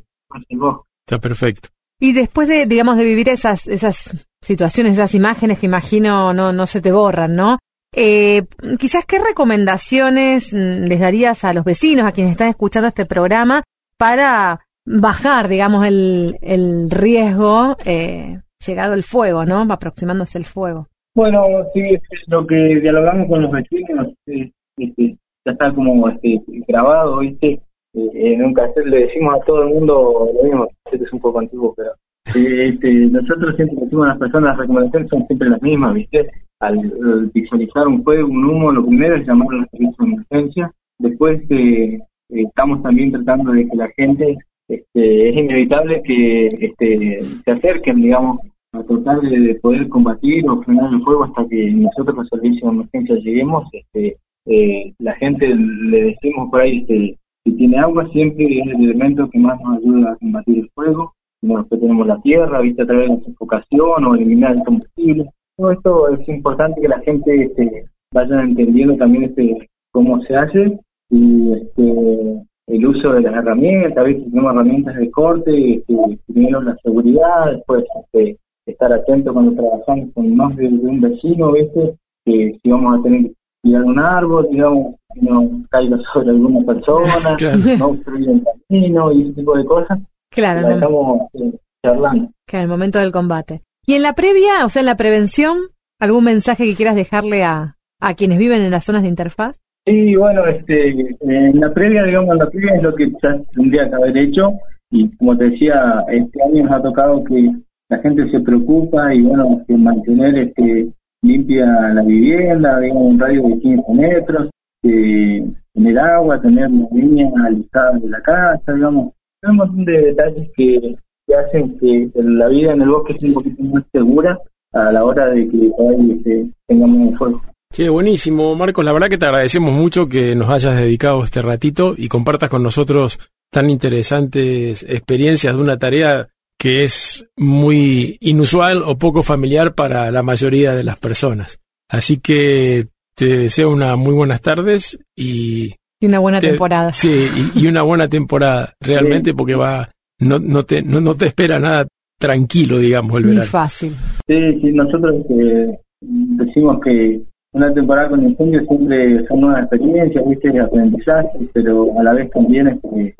S7: bosque.
S4: está perfecto.
S3: Y después de, digamos, de vivir esas, esas situaciones, esas imágenes que imagino no, no se te borran, ¿no? Eh, quizás qué recomendaciones mm, les darías a los vecinos, a quienes están escuchando este programa, para bajar, digamos, el, el riesgo eh, llegado el fuego, ¿no? Aproximándose el fuego.
S7: Bueno, sí, es lo que dialogamos con los vecinos, este, ya está como este, grabado, ¿viste? Eh, en un cassette le decimos a todo el mundo lo mismo, cassette es un poco antiguo, pero este, nosotros siempre decimos a las personas, las recomendaciones son siempre las mismas, ¿viste? Al, al visualizar un fuego, un humo, lo primero es llamar a los servicios de emergencia, después eh, eh, estamos también tratando de que la gente, este, es inevitable que este, se acerquen, digamos, a tratar de, de poder combatir o frenar el fuego hasta que nosotros los servicios de emergencia lleguemos. Este, eh, la gente le decimos por ahí, este, si tiene agua siempre es el elemento que más nos ayuda a combatir el fuego. Bueno, después tenemos la tierra, viste a través de la sofocación o eliminar el combustible. Todo esto es importante que la gente este, vaya entendiendo también este, cómo se hace y este, el uso de las herramientas, a veces tenemos herramientas de corte, este, primero la seguridad, después este, estar atento cuando trabajamos con más de, de un vecino, ¿viste? Que si vamos a tener que tirar un árbol, digamos, que no caiga sobre alguna persona, no obstruir el camino y ese tipo de cosas.
S3: Claro,
S7: La
S3: no-
S7: estamos eh, charlando.
S3: claro, el momento del combate. Y en la previa, o sea, en la prevención, ¿algún mensaje que quieras dejarle a, a quienes viven en las zonas de interfaz?
S7: Sí, bueno, este, en la previa, digamos, en la previa es lo que ya tendría que haber hecho y como te decía, este año nos ha tocado que la gente se preocupa y bueno, que mantener este, limpia la vivienda, digamos, un radio de 15 metros, eh, tener agua, tener las líneas alistadas de la casa, digamos, un montón de detalles que, hacen que la vida en el bosque sea un poquito más segura a la hora de que este, tengamos un fuego.
S4: Sí, buenísimo, Marcos. La verdad que te agradecemos mucho que nos hayas dedicado este ratito y compartas con nosotros tan interesantes experiencias de una tarea que es muy inusual o poco familiar para la mayoría de las personas. Así que te deseo una muy buenas tardes y
S3: Y una buena
S4: te-
S3: temporada.
S4: Sí, y, y una buena temporada realmente porque va no no te no, no te espera nada tranquilo, digamos, el
S3: Ni
S4: verano.
S3: fácil.
S7: Sí, sí, nosotros eh, decimos que una temporada con incendios siempre son nuevas experiencias, ¿viste? aprendizaje, pero a la vez también es que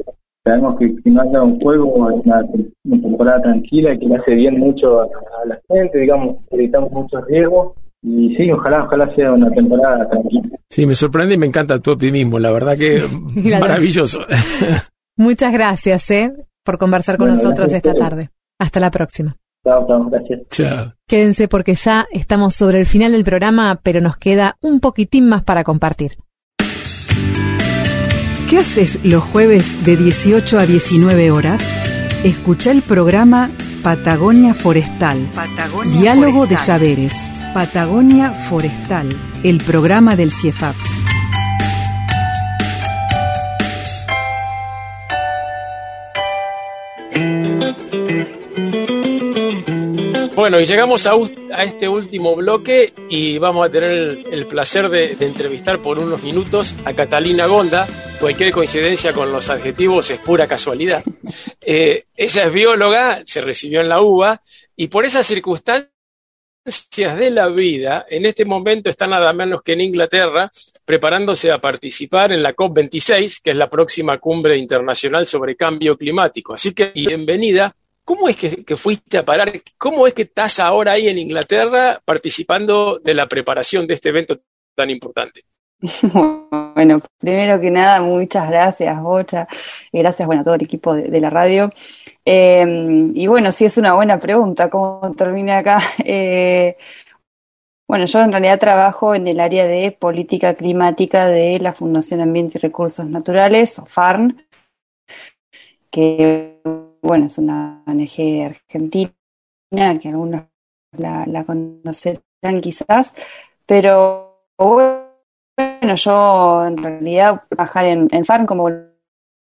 S7: sabemos que si no haya un juego es una, una temporada tranquila que le hace bien mucho a, a la gente, digamos, evitamos muchos riesgos y sí, ojalá, ojalá sea una temporada tranquila.
S4: Sí, me sorprende y me encanta tu optimismo, la verdad que maravilloso.
S3: Muchas gracias, ¿eh? Por conversar con
S7: Bueno,
S3: nosotros esta tarde. Hasta la próxima.
S7: Chao, chao, gracias.
S4: Chao.
S3: Quédense porque ya estamos sobre el final del programa, pero nos queda un poquitín más para compartir.
S2: ¿Qué haces los jueves de 18 a 19 horas? Escucha el programa Patagonia Forestal. Diálogo de saberes. Patagonia Forestal, el programa del CIEFAP.
S4: Bueno, y llegamos a, este último bloque y vamos a tener el, placer de, de entrevistar por unos minutos a Catalina Gonda. Cualquier coincidencia con los adjetivos es pura casualidad. Eh, ella es bióloga, se recibió en la UBA y por esas circunstancias de la vida, en este momento está nada menos que en Inglaterra preparándose a participar en la COP26, que es la próxima cumbre internacional sobre cambio climático. Así que bienvenida. ¿Cómo es que, fuiste a parar? ¿Cómo es que estás ahora ahí en Inglaterra participando de la preparación de este evento tan importante?
S8: Bueno, primero que nada, muchas gracias, Bocha, gracias, bueno, a todo el equipo de, la radio. Eh, y bueno, sí es una buena pregunta, ¿cómo terminé acá? Eh, bueno, yo en realidad trabajo en el área de política climática de la Fundación Ambiente y Recursos Naturales, o FARN, que, bueno, es una ONG argentina, que algunos la, conocerán quizás, pero bueno, yo en realidad trabajar en, en FARN como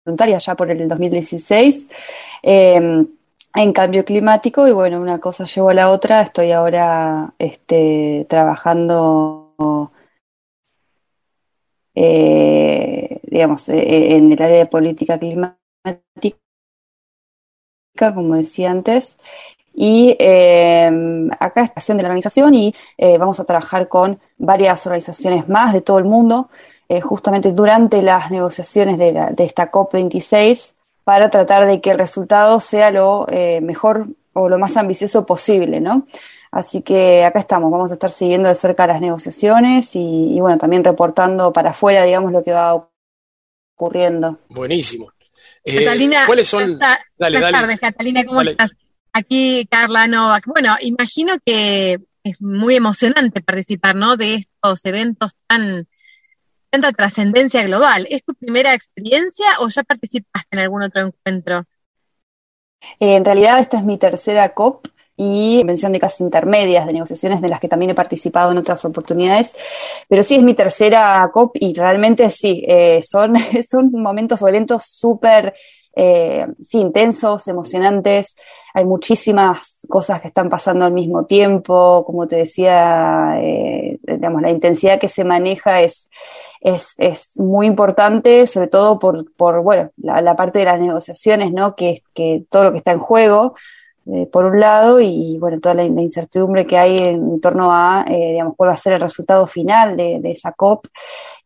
S8: voluntaria ya por el 2016 eh, en cambio climático y bueno, una cosa llevó a la otra. Estoy ahora este, trabajando, eh, digamos, eh, en el área de política climática, como decía antes. Y eh, acá es estación de la organización y eh, vamos a trabajar con varias organizaciones más de todo el mundo, eh, justamente durante las negociaciones de, la, de esta COP26 para tratar de que el resultado sea lo eh, mejor o lo más ambicioso posible, ¿no? Así que acá estamos, vamos a estar siguiendo de cerca las negociaciones y, y bueno, también reportando para afuera, digamos, lo que va ocurriendo.
S4: Buenísimo. Eh,
S9: Catalina,
S4: ¿Cuáles son?
S9: buenas ta-
S4: Dale,
S9: buenas
S4: dale.
S9: tardes, Catalina, ¿cómo
S4: Dale.
S9: estás? Aquí Carla Novak. Bueno, imagino que es muy emocionante participar, ¿no? De estos eventos tan tanta trascendencia global. ¿Es tu primera experiencia o ya participaste en algún otro encuentro?
S8: Eh, en realidad esta es mi tercera COP y convención de casas intermedias de negociaciones de las que también he participado en otras oportunidades, pero sí es mi tercera COP y realmente sí, eh, son, son momentos o eventos súper eh, sí, intensos, emocionantes, hay muchísimas cosas que están pasando al mismo tiempo, como te decía, eh, digamos, la intensidad que se maneja es, es, es muy importante, sobre todo por, por bueno, la, la parte de las negociaciones, ¿no? Que, que todo lo que está en juego, por un lado, y bueno, toda la, incertidumbre que hay en, torno a, eh, digamos, cuál va a ser el resultado final de, de, esa COP.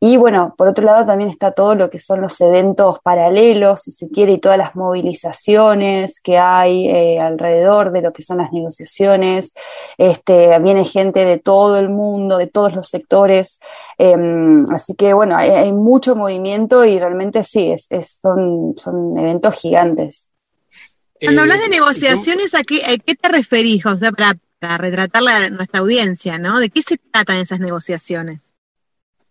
S8: Y bueno, por otro lado también está todo lo que son los eventos paralelos, si se quiere, y todas las movilizaciones que hay eh, alrededor de lo que son las negociaciones. Este, viene gente de todo el mundo, de todos los sectores. Em, así que bueno, hay, mucho movimiento y realmente sí, es, son, son eventos gigantes.
S9: Cuando hablas de eh, negociaciones, ¿a qué, te referís? O sea, para, para a nuestra audiencia, ¿no? ¿De qué se tratan esas negociaciones?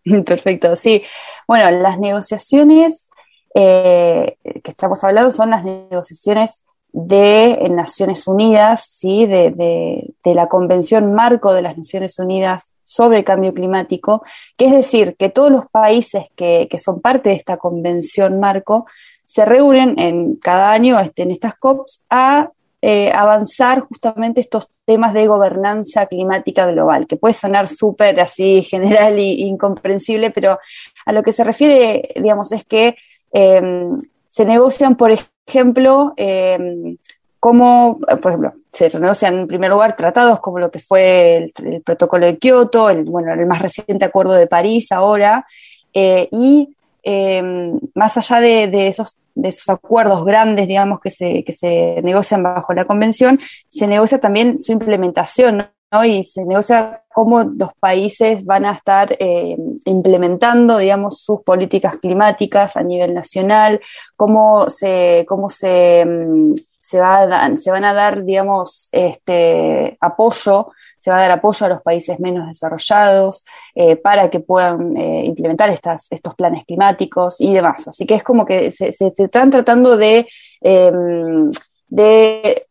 S8: Perfecto, sí. Bueno, las negociaciones eh, que estamos hablando son las negociaciones de Naciones Unidas, ¿sí? De, de, la Convención Marco de las Naciones Unidas sobre el Cambio Climático, que es decir, que todos los países que, que son parte de esta Convención Marco se reúnen en cada año este, en estas COPs a eh, avanzar justamente estos temas de gobernanza climática global, que puede sonar súper así general e incomprensible, pero a lo que se refiere, digamos, es que em, se negocian, por ejemplo, eh, como, por ejemplo, se negocian en primer lugar tratados como lo que fue el, protocolo de Kioto, el, bueno, el más reciente acuerdo de París ahora, eh, y em, más allá de, esos de esos acuerdos grandes, digamos, que se, que se negocian bajo la convención, se negocia también su implementación, ¿no? Y se negocia cómo los países van a estar eh, implementando, digamos, sus políticas climáticas a nivel nacional, cómo se, cómo se, mm, se, va se van a dar, digamos, este apoyo se va a dar apoyo a los países menos desarrollados eh, para que puedan eh, implementar estas, estos planes climáticos y demás. Así que es como que se, están tratando de, em, de,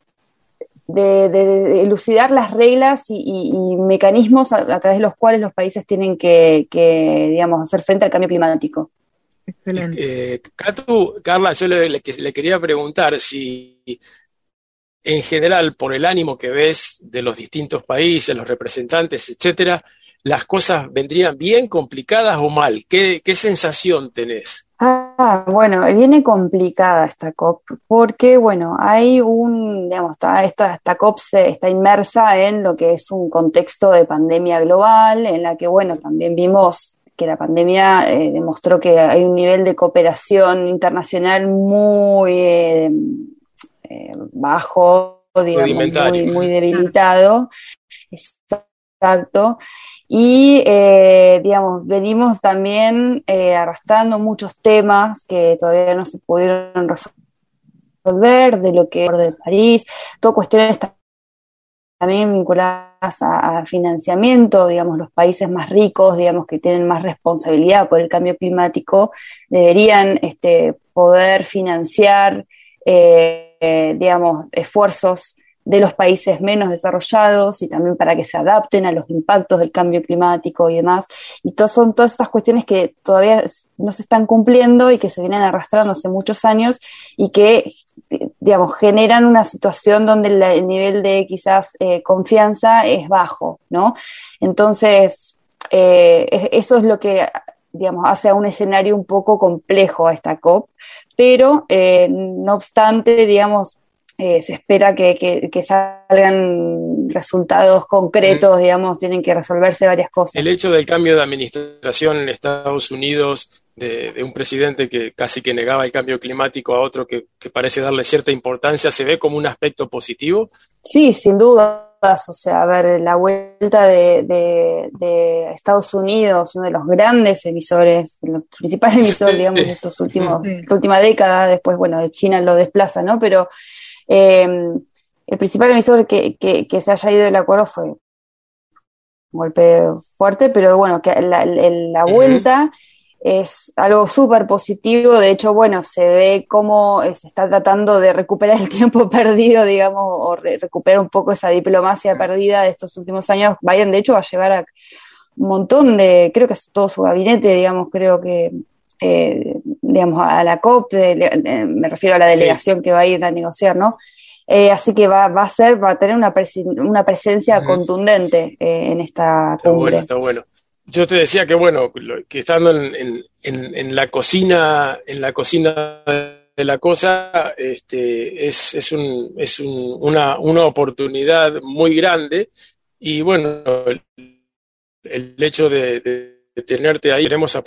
S8: de, elucidar las reglas y, mecanismos a, través de los cuales los países tienen que, digamos, hacer frente al cambio climático.
S4: Excelente. Eh, Carla, yo le, le, quería preguntar si en general, por el ánimo que ves de los distintos países, los representantes, etcétera, las cosas vendrían bien, complicadas o mal. ¿Qué, sensación tenés?
S8: Ah, bueno, viene complicada esta COP porque, bueno, hay un, digamos, esta, esta COP está inmersa en lo que es un contexto de pandemia global, en la que, bueno, también vimos que la pandemia eh, demostró que hay un nivel de cooperación internacional muy eh, eh, bajo, digamos, muy, muy, debilitado. Exacto. Y, eh, digamos, venimos también eh, arrastrando muchos temas que todavía no se pudieron resolver, de lo que es de París, todo cuestiones también vinculadas a, financiamiento, digamos, los países más ricos, digamos, que tienen más responsabilidad por el cambio climático, deberían este, poder financiar eh, digamos, esfuerzos de los países menos desarrollados y también para que se adapten a los impactos del cambio climático y demás. Y son todas estas cuestiones que todavía no se están cumpliendo y que se vienen arrastrando hace muchos años y que, digamos, generan una situación donde el nivel de quizás eh, confianza es bajo, ¿no? Entonces, eh, eso es lo que digamos, hace a un escenario un poco complejo a esta COP, pero eh, no obstante, digamos, eh, se espera que, salgan resultados concretos, digamos, tienen que resolverse varias cosas.
S4: El hecho del cambio de administración en Estados Unidos, de, un presidente que casi que negaba el cambio climático a otro que, que parece darle cierta importancia, ¿se ve como un aspecto positivo?
S8: Sí, sin duda o sea, a ver, la vuelta de, Estados Unidos, uno de los grandes emisores, los principales emisores, digamos, de estos últimos, esta última década, después, bueno, de China lo desplaza, ¿no? Pero eh, el principal emisor que, que, se haya ido del acuerdo fue un golpe fuerte, pero bueno, que la, la vuelta es algo súper positivo. De hecho, bueno, se ve cómo eh, se está tratando de recuperar el tiempo perdido, digamos, o recuperar un poco esa diplomacia perdida de estos últimos años. Biden, de hecho, va a llevar a un montón de, creo que es todo su gabinete, digamos, creo que, eh, digamos, a la COP, me refiero a la delegación que va a ir a negociar, ¿no? Eh, así que va, va a ser, va a tener una, una presencia contundente en esta cumbre.
S4: Está bueno, está bueno yo te decía que bueno, que estando en, en, en, la cocina, en la cocina de la cosa este, es, es, un, es un, una, una oportunidad muy grande y bueno, el, hecho de, de, tenerte ahí, queremos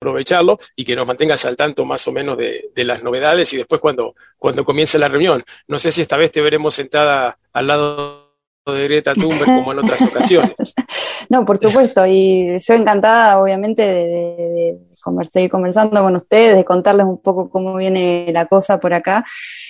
S4: aprovecharlo y que nos mantengas al tanto más o menos de, de, las novedades y después cuando, cuando comience la reunión. No sé si esta vez te veremos sentada al lado de Greta Thunberg como en otras ocasiones.
S8: no, por supuesto, y yo encantada obviamente de, de, seguir conversando con ustedes, de contarles un poco cómo viene la cosa por acá.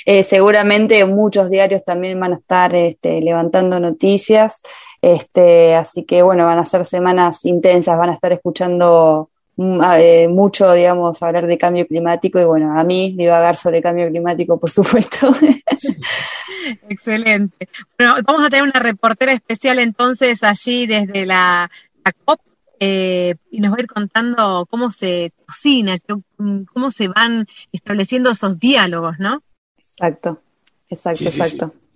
S8: Eh, seguramente muchos diarios también van a estar este, levantando noticias, este, así que bueno, van a ser semanas intensas, van a estar escuchando eh, mucho, digamos, hablar de cambio climático y bueno, a mí divagar sobre cambio climático, por supuesto.
S9: Excelente. Bueno, vamos a tener una reportera especial entonces allí desde la, la COP eh, y nos va a ir contando cómo se cocina, cómo se van estableciendo esos diálogos, ¿no?
S8: Exacto, exacto, sí, sí, exacto. Sí.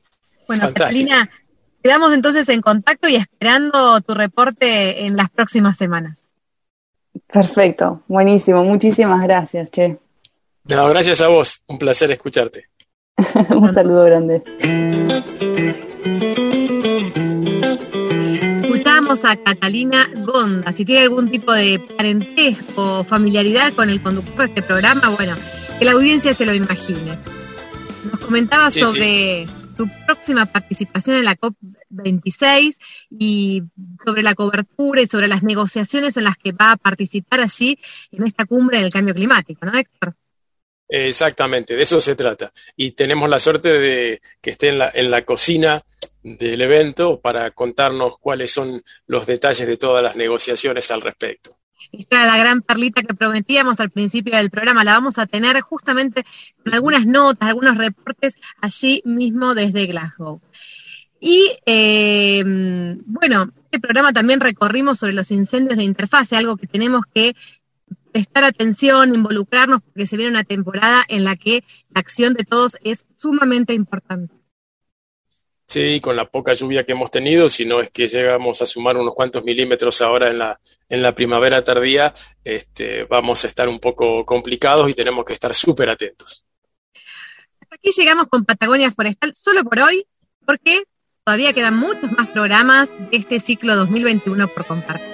S9: Bueno, Fantástico. Catalina, quedamos entonces en contacto y esperando tu reporte en las próximas semanas.
S8: Perfecto, buenísimo, muchísimas gracias, Che.
S4: No, gracias a vos, un placer escucharte.
S8: un saludo grande.
S9: Escuchamos a Catalina Gonda. Si tiene algún tipo de parentesco o familiaridad con el conductor de este programa, bueno, que la audiencia se lo imagine. Nos comentaba sí, sobre sí. Su próxima participación en la COP26 y sobre la cobertura y sobre las negociaciones en las que va a participar allí en esta cumbre del cambio climático, ¿no, Héctor?
S4: Exactamente, de eso se trata. Y tenemos la suerte de que esté en la, en la cocina del evento para contarnos cuáles son los detalles de todas las negociaciones al respecto.
S9: Era la gran perlita que prometíamos al principio del programa, la vamos a tener justamente con algunas notas, algunos reportes allí mismo desde Glasgow. Y eh, bueno, este programa también recorrimos sobre los incendios de interfase, algo que tenemos que prestar atención, involucrarnos, porque se viene una temporada en la que la acción de todos es sumamente importante.
S4: Sí, con la poca lluvia que hemos tenido, si no es que llegamos a sumar unos cuantos milímetros ahora en la, en la primavera tardía, este, vamos a estar un poco complicados y tenemos que estar súper atentos.
S9: Hasta aquí llegamos con Patagonia Forestal solo por hoy, porque todavía quedan muchos más programas de este ciclo 2021 por compartir.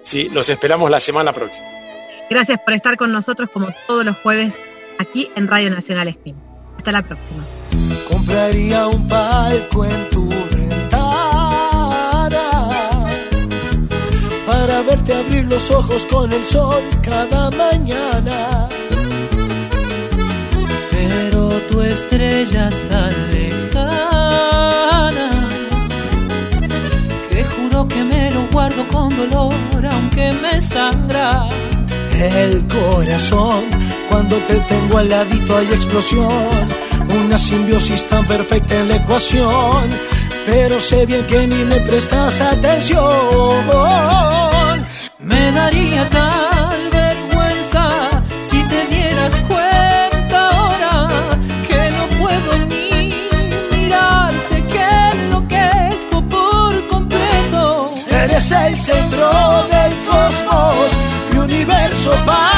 S4: Sí, los esperamos la semana próxima.
S9: Gracias por estar con nosotros como todos los jueves aquí en Radio Nacional Espín. Hasta la próxima.
S10: Compraría un palco en tu ventana para verte abrir los ojos con el sol cada mañana.
S11: Pero tu estrella es tan lejana que juro que me lo guardo con dolor aunque me sangra.
S10: El corazón, cuando te tengo al ladito hay explosión, una simbiosis tan perfecta en la ecuación, pero sé bien que ni me prestas atención.
S11: Me daría tal vergüenza si te dieras cuenta ahora que no puedo ni mirarte, que enloquezco por completo.
S10: Eres el centro del cosmos, mi universo paralelo.